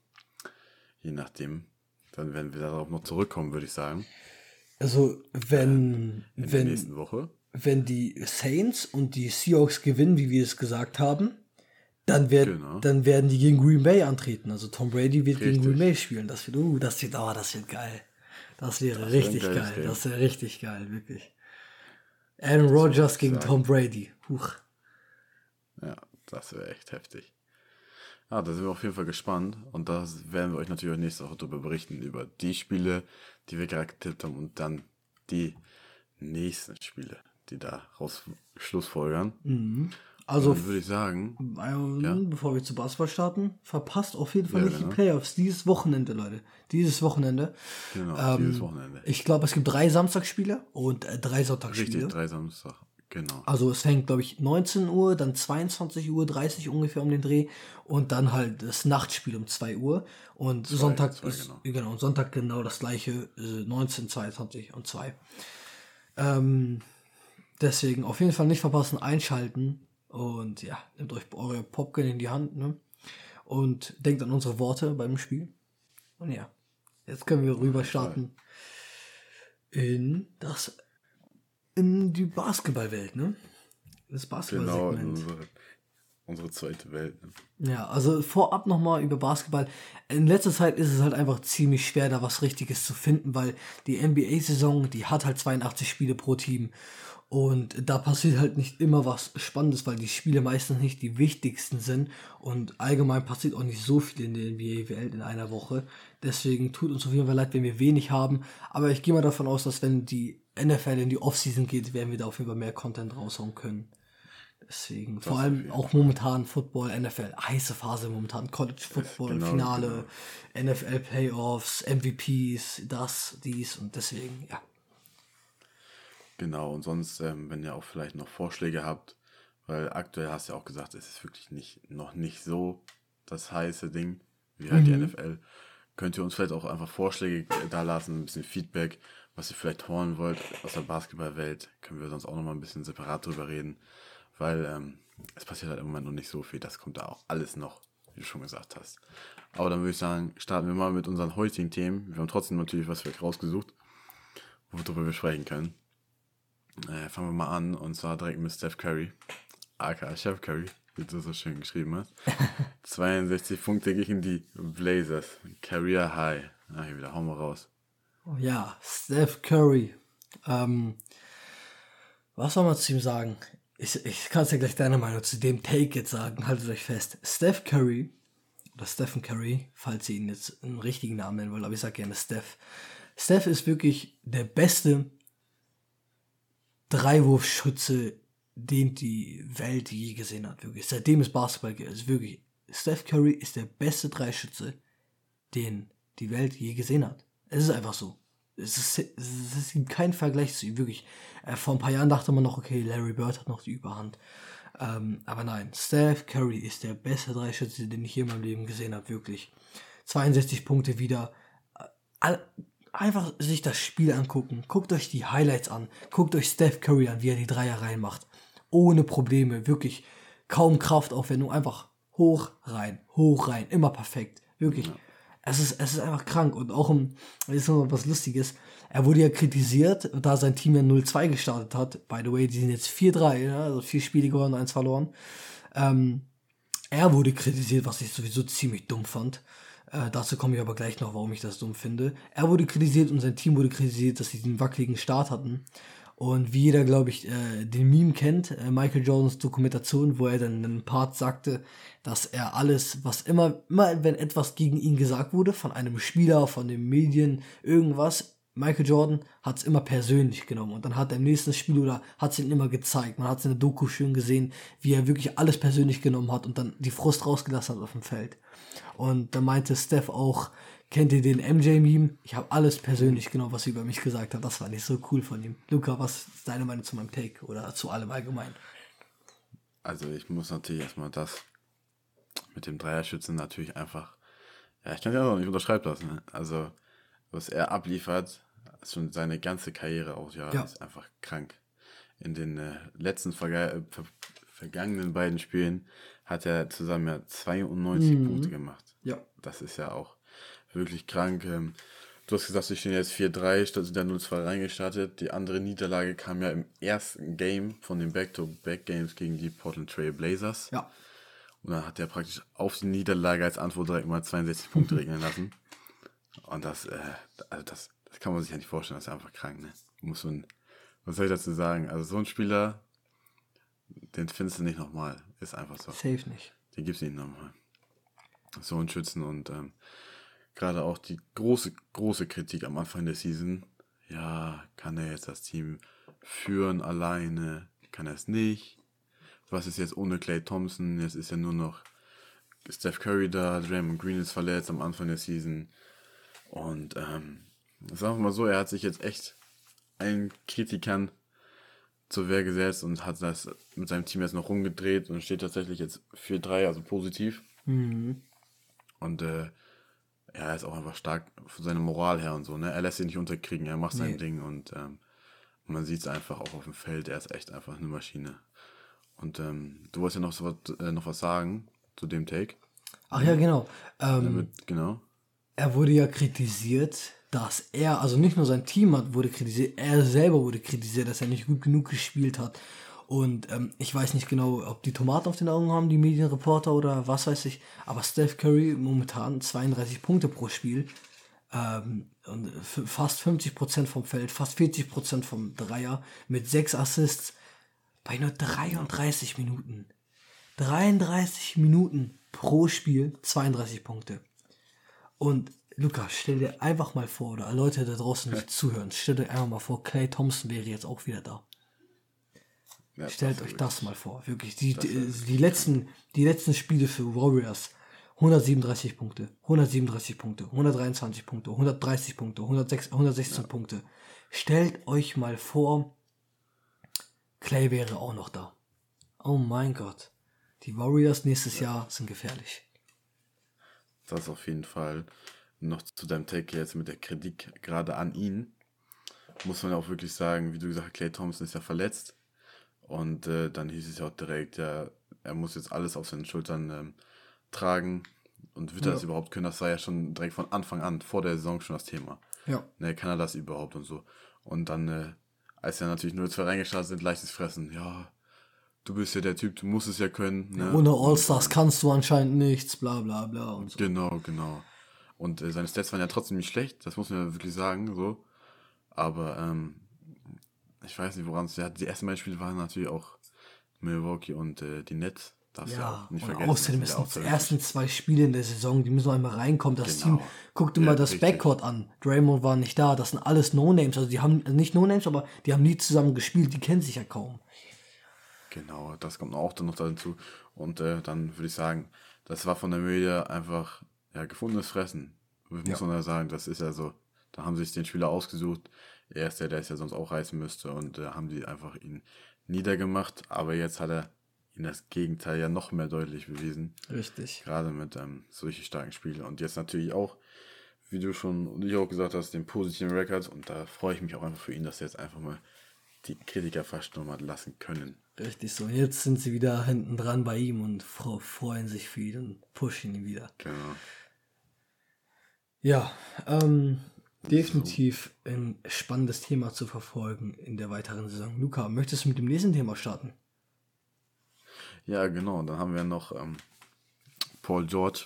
je nachdem, dann werden wir darauf noch zurückkommen, würde ich sagen, Also, wenn, in der wenn, nächsten Woche. wenn die Saints und die Seahawks gewinnen, wie wir es gesagt haben, dann, werd, Genau. dann werden die gegen Green Bay antreten. Also Tom Brady wird gegen Richtig. Green Bay spielen. Das wird, uh, das wird, oh, das wird geil. Das wäre ein richtig geiles geil. Game. Das wäre richtig geil, wirklich. Aaron Rodgers gegen sagen. Tom Brady. Huch. Ja, das wäre echt heftig. Ja, da sind wir auf jeden Fall gespannt und das werden wir euch natürlich auch nächste Woche darüber berichten, über die Spiele, die wir gerade getippt haben und dann die nächsten Spiele, die da raus schlussfolgern. Mhm. Also, dann würde ich sagen, ähm, Ja. bevor wir zu Basketball starten, verpasst auf jeden Fall Ja, nicht die Playoffs dieses Wochenende, Leute. Dieses Wochenende. genau, Ähm, dieses Wochenende. Ich glaube, es gibt drei Samstagsspiele und äh, drei Sonntagsspiele. Richtig, drei Samstag, genau. Also es fängt, glaube ich, 19 Uhr, dann 22 Uhr, 30 ungefähr um den Dreh und dann halt das Nachtspiel um 2 Uhr. Und Sonntag zwei, ist genau. genau. und Sonntag genau das gleiche, äh, 19, 22 und 2. Ähm, deswegen auf jeden Fall nicht verpassen, einschalten und ja, nehmt euch eure Popcorn in die Hand, ne? Und denkt an unsere Worte beim Spiel. Und ja, jetzt können wir rüber starten in das in die Basketballwelt, ne? Das Genau, Basketballsegment. unsere, unsere zweite Welt. ne? Ja, also vorab nochmal über Basketball. In letzter Zeit ist es halt einfach ziemlich schwer, da was Richtiges zu finden, weil die NBA-Saison, die hat halt 82 Spiele pro Team. Und da passiert halt nicht immer was Spannendes, weil die Spiele meistens nicht die wichtigsten sind. Und allgemein passiert auch nicht so viel in der NBA-Welt in einer Woche. Deswegen tut uns auf jeden Fall leid, wenn wir wenig haben. Aber ich gehe mal davon aus, dass wenn die NFL in die Offseason geht, werden wir da auf jeden Fall mehr Content raushauen können. Deswegen, vor auf allem auch momentan Football, NFL, heiße Phase momentan, College Football, Genau, Finale, NFL Playoffs, MVPs, das, dies und deswegen, ja. Genau, und sonst, ähm, wenn ihr auch vielleicht noch Vorschläge habt, weil aktuell hast du ja auch gesagt, es ist wirklich nicht, noch nicht so das heiße Ding, wie halt die NFL. Könnt ihr uns vielleicht auch einfach Vorschläge da lassen, ein bisschen Feedback, was ihr vielleicht hören wollt aus der Basketballwelt, können wir sonst auch nochmal ein bisschen separat drüber reden, weil ähm, es passiert halt im Moment noch nicht so viel, das kommt da auch alles noch, wie du schon gesagt hast. Aber dann würde ich sagen, starten wir mal mit unseren heutigen Themen. Wir haben trotzdem natürlich was für euch rausgesucht, worüber wir sprechen können. Äh, fangen wir mal an und zwar direkt mit Steph Curry, aka Chef Curry, wie du so schön geschrieben hast. 62 Punkte gegen die Blazers. Career High. Ah, hier wieder, hauen wir raus. Ja, Steph Curry. Ähm, was soll man zu ihm sagen? Ich, ich kann es ja gleich deine Meinung zu dem Take jetzt sagen. Haltet euch fest. Steph Curry, oder Stephen Curry, falls ihr ihn jetzt einen richtigen Namen nennen wollt, aber ich sage gerne Steph. Steph ist wirklich der beste Dreiwurfschütze, den die Welt je gesehen hat. Wirklich. Seitdem es Basketball gibt. Also wirklich, Steph Curry ist der beste Dreischütze, den die Welt je gesehen hat. Es ist einfach so. Es ist, es ist kein Vergleich zu ihm, wirklich. Äh, vor ein paar Jahren dachte man noch, okay, Larry Bird hat noch die Überhand. Ähm, aber nein, Steph Curry ist der beste Dreischütze, den ich je in meinem Leben gesehen habe, wirklich. 62 Punkte wieder. Äh, Einfach sich das Spiel angucken. Guckt euch die Highlights an. Guckt euch Steph Curry an, wie er die Dreier reinmacht. Ohne Probleme, wirklich. Kaum Kraftaufwendung, einfach hoch rein, hoch rein, immer perfekt. Wirklich. Es ist, es ist einfach krank. Und auch um, jetzt ist noch was Lustiges. Er wurde ja kritisiert, da sein Team ja 0-2 gestartet hat. By the way, die sind jetzt 4-3, ja, also vier Spiele gewonnen, eins verloren. Ähm, er wurde kritisiert, was ich sowieso ziemlich dumm fand. Äh, dazu komme ich aber gleich noch, warum ich das dumm finde. Er wurde kritisiert und sein Team wurde kritisiert, dass sie den wackeligen Start hatten. Und wie jeder, glaube ich, äh, den Meme kennt, äh, Michael Jordans Dokumentation, wo er dann in einem Part sagte, dass er alles, was immer, immer wenn etwas gegen ihn gesagt wurde, von einem Spieler, von den Medien, irgendwas, Michael Jordan hat es immer persönlich genommen und dann hat er im nächsten Spiel oder hat es ihn immer gezeigt. Man hat es in der Doku schön gesehen, wie er wirklich alles persönlich genommen hat und dann die Frust rausgelassen hat auf dem Feld. Und da meinte Steph auch, kennt ihr den MJ-Meme? Ich habe alles persönlich genommen, was er über mich gesagt hat. Das fand ich so cool von ihm. Luca, was ist deine Meinung zu meinem Take oder zu allem allgemein? Also ich muss natürlich erstmal das mit dem Dreierschützen natürlich einfach, ja, ich kann es ja noch nicht unterschreiben lassen. Ne? Also, was er abliefert, schon seine ganze Karriere auch, ja, Ja. ist einfach krank. In den äh, letzten verga äh, ver vergangenen beiden Spielen hat er zusammen ja 92 Punkte gemacht. Ja. Das ist ja auch wirklich krank. Ähm, Du hast gesagt, sie stehen jetzt 4-3, statt sind ja 0-2 reingestartet. Die andere Niederlage kam ja im ersten Game von den Back-to-Back-Games gegen die Portland Trail Blazers. Ja. Und dann hat er praktisch auf die Niederlage als Antwort direkt mal 62 Punkte regnen lassen. Und das, äh, also das, das kann man sich ja nicht vorstellen, das ist einfach krank, ne? Muss man, was soll ich dazu sagen? Also so ein Spieler, den findest du nicht nochmal. Ist einfach so. Safe nicht. Den gibt's nicht nochmal. so einen Schützen und ähm, gerade auch die große, große Kritik am Anfang der Season. Ja, kann er jetzt das Team führen alleine? Kann er es nicht? Was ist jetzt ohne Clay Thompson? Jetzt ist ja nur noch Steph Curry da, Draymond Green ist verletzt am Anfang der Season. Und ähm, sagen wir mal so, er hat sich jetzt echt allen Kritikern zur Wehr gesetzt und hat das mit seinem Team jetzt noch rumgedreht und steht tatsächlich jetzt 4-3, also positiv. Mhm. Und äh, er ist auch einfach stark von seiner Moral her und so. Ne? Er lässt sich nicht unterkriegen, er macht sein Nee. Ding und ähm, man sieht es einfach auch auf dem Feld. Er ist echt einfach eine Maschine. Und ähm, du wolltest ja noch, so was, äh, noch was sagen zu dem Take. Ach ja, genau. Ähm, Damit, genau. er wurde ja kritisiert, dass er, also nicht nur sein Team hat, wurde kritisiert, er selber wurde kritisiert, dass er nicht gut genug gespielt hat. Und ähm, ich weiß nicht genau, ob die Tomaten auf den Augen haben, die Medienreporter oder was weiß ich. Aber Steph Curry momentan 32 Punkte pro Spiel. Ähm, und fast 50% vom Feld, fast 40% vom Dreier mit 6 Assists bei nur 33 Minuten. 33 Minuten pro Spiel, 32 Punkte. Und Luca, stell dir einfach mal vor, oder Leute da draußen, die zuhören, stell dir einfach mal vor, Clay Thompson wäre jetzt auch wieder da. Ja, Stellt das euch das mal vor, wirklich. Die, die, die, letzten, die letzten Spiele für Warriors, 137 Punkte, 137 Punkte, 123 Punkte, 130 Punkte, 106, 116 Punkte. Stellt euch mal vor, Clay wäre auch noch da. Oh mein Gott. Die Warriors nächstes Jahr sind gefährlich. Das auf jeden Fall. Noch zu deinem Take jetzt mit der Kritik gerade an ihn. Muss man ja auch wirklich sagen, wie du gesagt hast, Clay Thompson ist ja verletzt. Und äh, dann hieß es ja auch direkt, ja, er muss jetzt alles auf seinen Schultern ähm, tragen. Und wird er Ja. das überhaupt können? Das war ja schon direkt von Anfang an, vor der Saison schon das Thema. Ja. Ne, kann er das überhaupt und so. Und dann, äh, als er natürlich nur zwei reingestartet sind, leichtes Fressen. Ja, du bist ja der Typ, du musst es ja können. Ne? Ohne All-Stars kannst du anscheinend nichts, bla bla bla und so. Genau, genau. Und äh, seine Stats waren ja trotzdem nicht schlecht, das muss man ja wirklich sagen, so. Aber ähm, ich weiß nicht, woran es ja Die ersten beiden Spiele waren natürlich auch Milwaukee und äh, die Nets. Darfst ja nicht und vergessen. außerdem das ist sind auch die ersten zwei Spiele in der Saison, die müssen noch einmal reinkommen. Das Genau. Team, guckt immer Ja, das richtig. Backcourt an. Draymond war nicht da, das sind alles No-Names. Also die haben, also nicht No-Names, aber die haben nie zusammen gespielt, die kennen sich ja kaum. Genau, das kommt auch dann noch dazu. Und äh, dann würde ich sagen, das war von der Media einfach ja, gefundenes Fressen. Muss Ja. man ja sagen, das ist ja so. Da haben sie sich den Spieler ausgesucht. Er ist der, der es ja sonst auch reißen müsste. Und äh, haben die einfach ihn niedergemacht. Aber jetzt hat er ihnen das Gegenteil ja noch mehr deutlich bewiesen. Richtig. Gerade mit ähm, solchen starken Spielen. Und jetzt natürlich auch, wie du schon und ich auch gesagt hast, den positiven Rekord. Und da freue ich mich auch einfach für ihn, dass er jetzt einfach mal die Kritiker fast nochmal lassen können. Richtig so. Jetzt sind sie wieder hinten dran bei ihm und freuen sich für ihn und pushen ihn wieder. Genau. Ja, ähm, definitiv ein spannendes Thema zu verfolgen in der weiteren Saison. Luca, möchtest du mit dem nächsten Thema starten? Ja, genau. Dann haben wir noch ähm, Paul George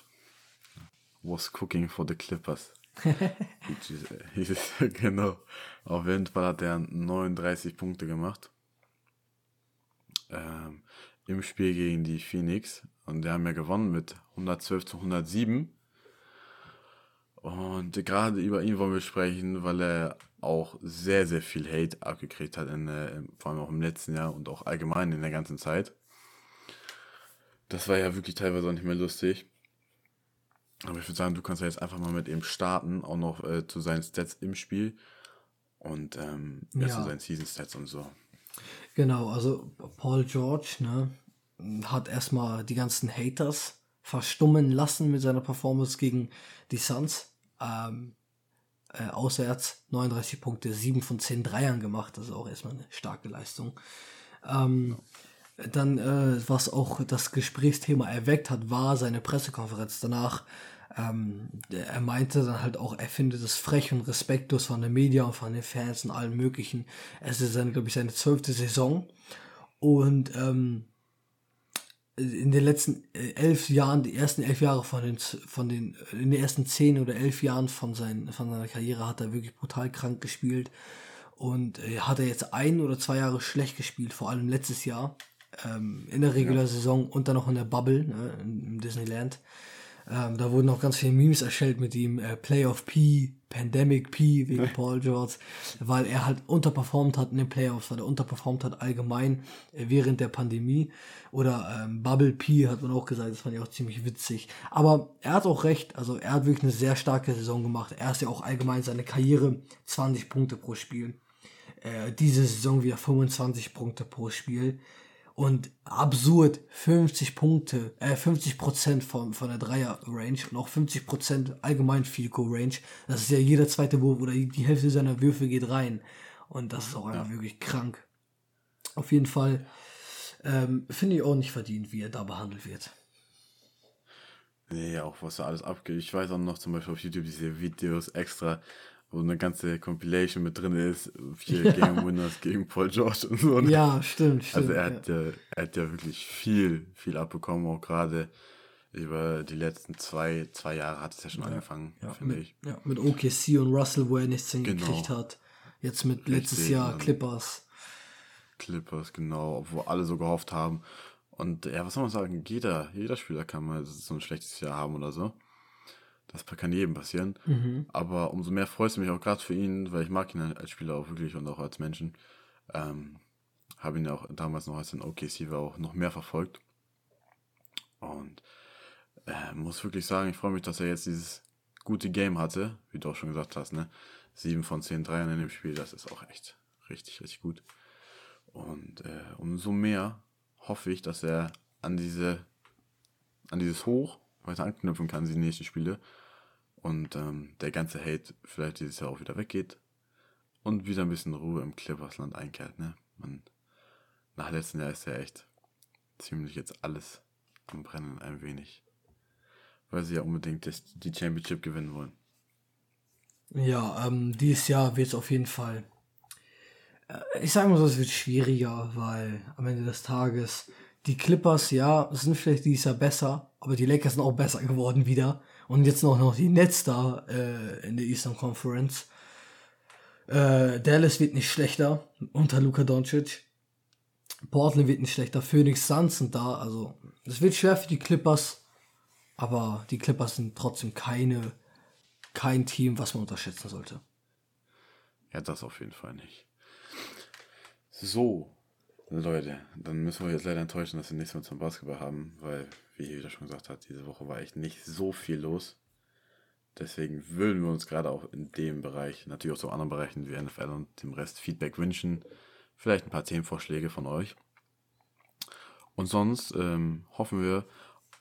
was cooking for the Clippers. Genau. Auf jeden Fall hat er 39 Punkte gemacht. Ähm, Im Spiel gegen die Phoenix. Und die haben ja gewonnen mit 112 zu 107. Und gerade über ihn wollen wir sprechen, weil er auch sehr, sehr viel Hate abgekriegt hat, in, äh, vor allem auch im letzten Jahr und auch allgemein in der ganzen Zeit. Das war ja wirklich teilweise auch nicht mehr lustig. Aber ich würde sagen, du kannst ja jetzt einfach mal mit ihm starten, auch noch äh, zu seinen Stats im Spiel und ähm, ja. Zu seinen Season Stats und so. Genau, also Paul George ne, hat erstmal die ganzen Haters verstummen lassen mit seiner Performance gegen die Suns. Ähm, äh, auswärts 39 Punkte, 7 von 10 Dreiern gemacht, das ist auch erstmal eine starke Leistung. Ähm, Dann, äh, was auch das Gesprächsthema erweckt hat, war seine Pressekonferenz danach. Ähm, er meinte dann halt auch, er findet es frech und respektlos von den Medien und von den Fans und allen möglichen. Es ist seine, glaube ich, seine zwölfte Saison. Und ähm, in den letzten äh, elf Jahren, die ersten elf Jahre von den, von den, in den ersten zehn oder elf Jahren von, sein, von seiner Karriere hat er wirklich brutal krank gespielt. Und äh, hat er jetzt ein oder zwei Jahre schlecht gespielt, vor allem letztes Jahr, ähm, in der Regular Saison und dann noch in der Bubble, ne, in, im Disneyland. Ähm, da wurden auch ganz viele Memes erstellt mit ihm, äh, Playoff P, Pandemic P wegen Paul George, weil er halt unterperformt hat in den Playoffs, weil er unterperformt hat allgemein äh, während der Pandemie. Oder ähm, Bubble P hat man auch gesagt, das fand ich auch ziemlich witzig. Aber er hat auch recht, also er hat wirklich eine sehr starke Saison gemacht. Er ist ja auch allgemein seine Karriere 20 Punkte pro Spiel. Äh, diese Saison wieder 25 Punkte pro Spiel und absurd 50 Punkte, äh, 50 Prozent von, von der Dreier-Range und auch 50 Prozent allgemein Field Goal Range. Das ist ja jeder zweite Wurf oder die Hälfte seiner Würfe geht rein. Und das ist auch einfach ja. wirklich krank. Auf jeden Fall ähm, finde ich auch nicht verdient, wie er da behandelt wird. Nee, auch was da alles abgeht. Ich weiß auch noch zum Beispiel auf YouTube diese Videos extra, wo eine ganze Compilation mit drin ist, vier ja. Game Winners gegen Paul George und so. Ne? Ja, stimmt, stimmt. Also er hat ja. ja, er hat ja wirklich viel, viel abbekommen, auch gerade über die letzten zwei, zwei Jahre hat es ja schon ja, angefangen, finde ich. Ja, mit OKC und Russell, wo er nichts hingekriegt genau. hat. Jetzt mit Richtig, letztes Jahr Clippers. Clippers, genau, obwohl alle so gehofft haben. Und ja, was soll man sagen, jeder, jeder Spieler kann mal so ein schlechtes Jahr haben oder so. Das kann jedem passieren. Mhm. Aber umso mehr freut es mich auch gerade für ihn, weil ich mag ihn als Spieler auch wirklich und auch als Menschen. Ähm, Habe ihn ja auch damals noch als in OKC war auch noch mehr verfolgt. Und äh, muss wirklich sagen, ich freue mich, dass er jetzt dieses gute Game hatte, wie du auch schon gesagt hast, ne? 7 von 10 Dreiern in dem Spiel, das ist auch echt richtig, richtig gut. Und äh, umso mehr hoffe ich, dass er an diese, an dieses Hoch weiter anknüpfen kann, die nächsten Spiele und ähm, der ganze Hate vielleicht dieses Jahr auch wieder weggeht und wieder ein bisschen Ruhe im Clippersland einkehrt. Ne? Man, nach letztem Jahr ist ja echt ziemlich jetzt alles am Brennen ein wenig, weil sie ja unbedingt das, die Championship gewinnen wollen. Ja, ähm, dieses Jahr wird es auf jeden Fall. Äh, ich sage mal so, es wird schwieriger, weil am Ende des Tages die Clippers, ja, sind vielleicht dieses Jahr besser, aber die Lakers sind auch besser geworden wieder. Und jetzt noch, noch die Nets da äh, in der Eastern Conference. Äh, Dallas wird nicht schlechter unter Luka Doncic. Portland wird nicht schlechter. Phoenix Suns sind da. Also, es wird schwer für die Clippers. Aber die Clippers sind trotzdem keine, kein Team, was man unterschätzen sollte. Ja, das auf jeden Fall nicht. So, Leute, dann müssen wir jetzt leider enttäuschen, dass wir nichts mehr zum Basketball haben, weil wie jeder schon gesagt hat, diese Woche war echt nicht so viel los. Deswegen würden wir uns gerade auch in dem Bereich, natürlich auch so anderen Bereichen wie NFL und dem Rest Feedback wünschen. Vielleicht ein paar Themenvorschläge von euch. Und sonst ähm, hoffen wir,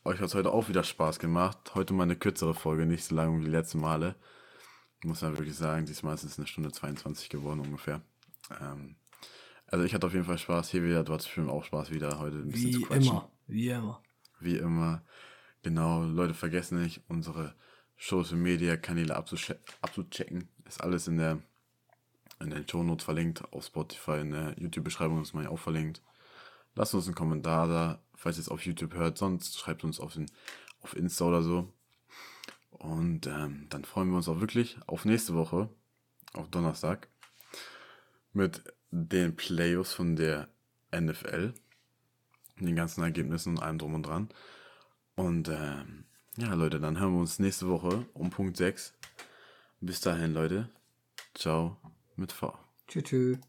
euch hat es heute auch wieder Spaß gemacht. Heute mal eine kürzere Folge, nicht so lang wie die letzten Male. Muss man wirklich sagen, diesmal ist es eine Stunde 22 geworden ungefähr. Ähm, also ich hatte auf jeden Fall Spaß. Hier wieder, du hattest bestimmt auch Spaß wieder heute ein bisschen wie zu quatschen. Immer, wie immer wie immer. Genau, Leute, vergessen nicht, unsere Social Media Kanäle abzuchecken. Ist alles in der in den Show Notes verlinkt, auf Spotify, in der YouTube-Beschreibung ist man ja auch verlinkt. Lasst uns einen Kommentar da, falls ihr es auf YouTube hört, sonst schreibt uns auf, den, auf Insta oder so. Und ähm, dann freuen wir uns auch wirklich auf nächste Woche, auf Donnerstag, mit den Playoffs von der NFL den ganzen Ergebnissen und allem drum und dran. Und ähm, ja, Leute, dann hören wir uns nächste Woche um Punkt 6. Bis dahin, Leute. Ciao mit V. Tschüss.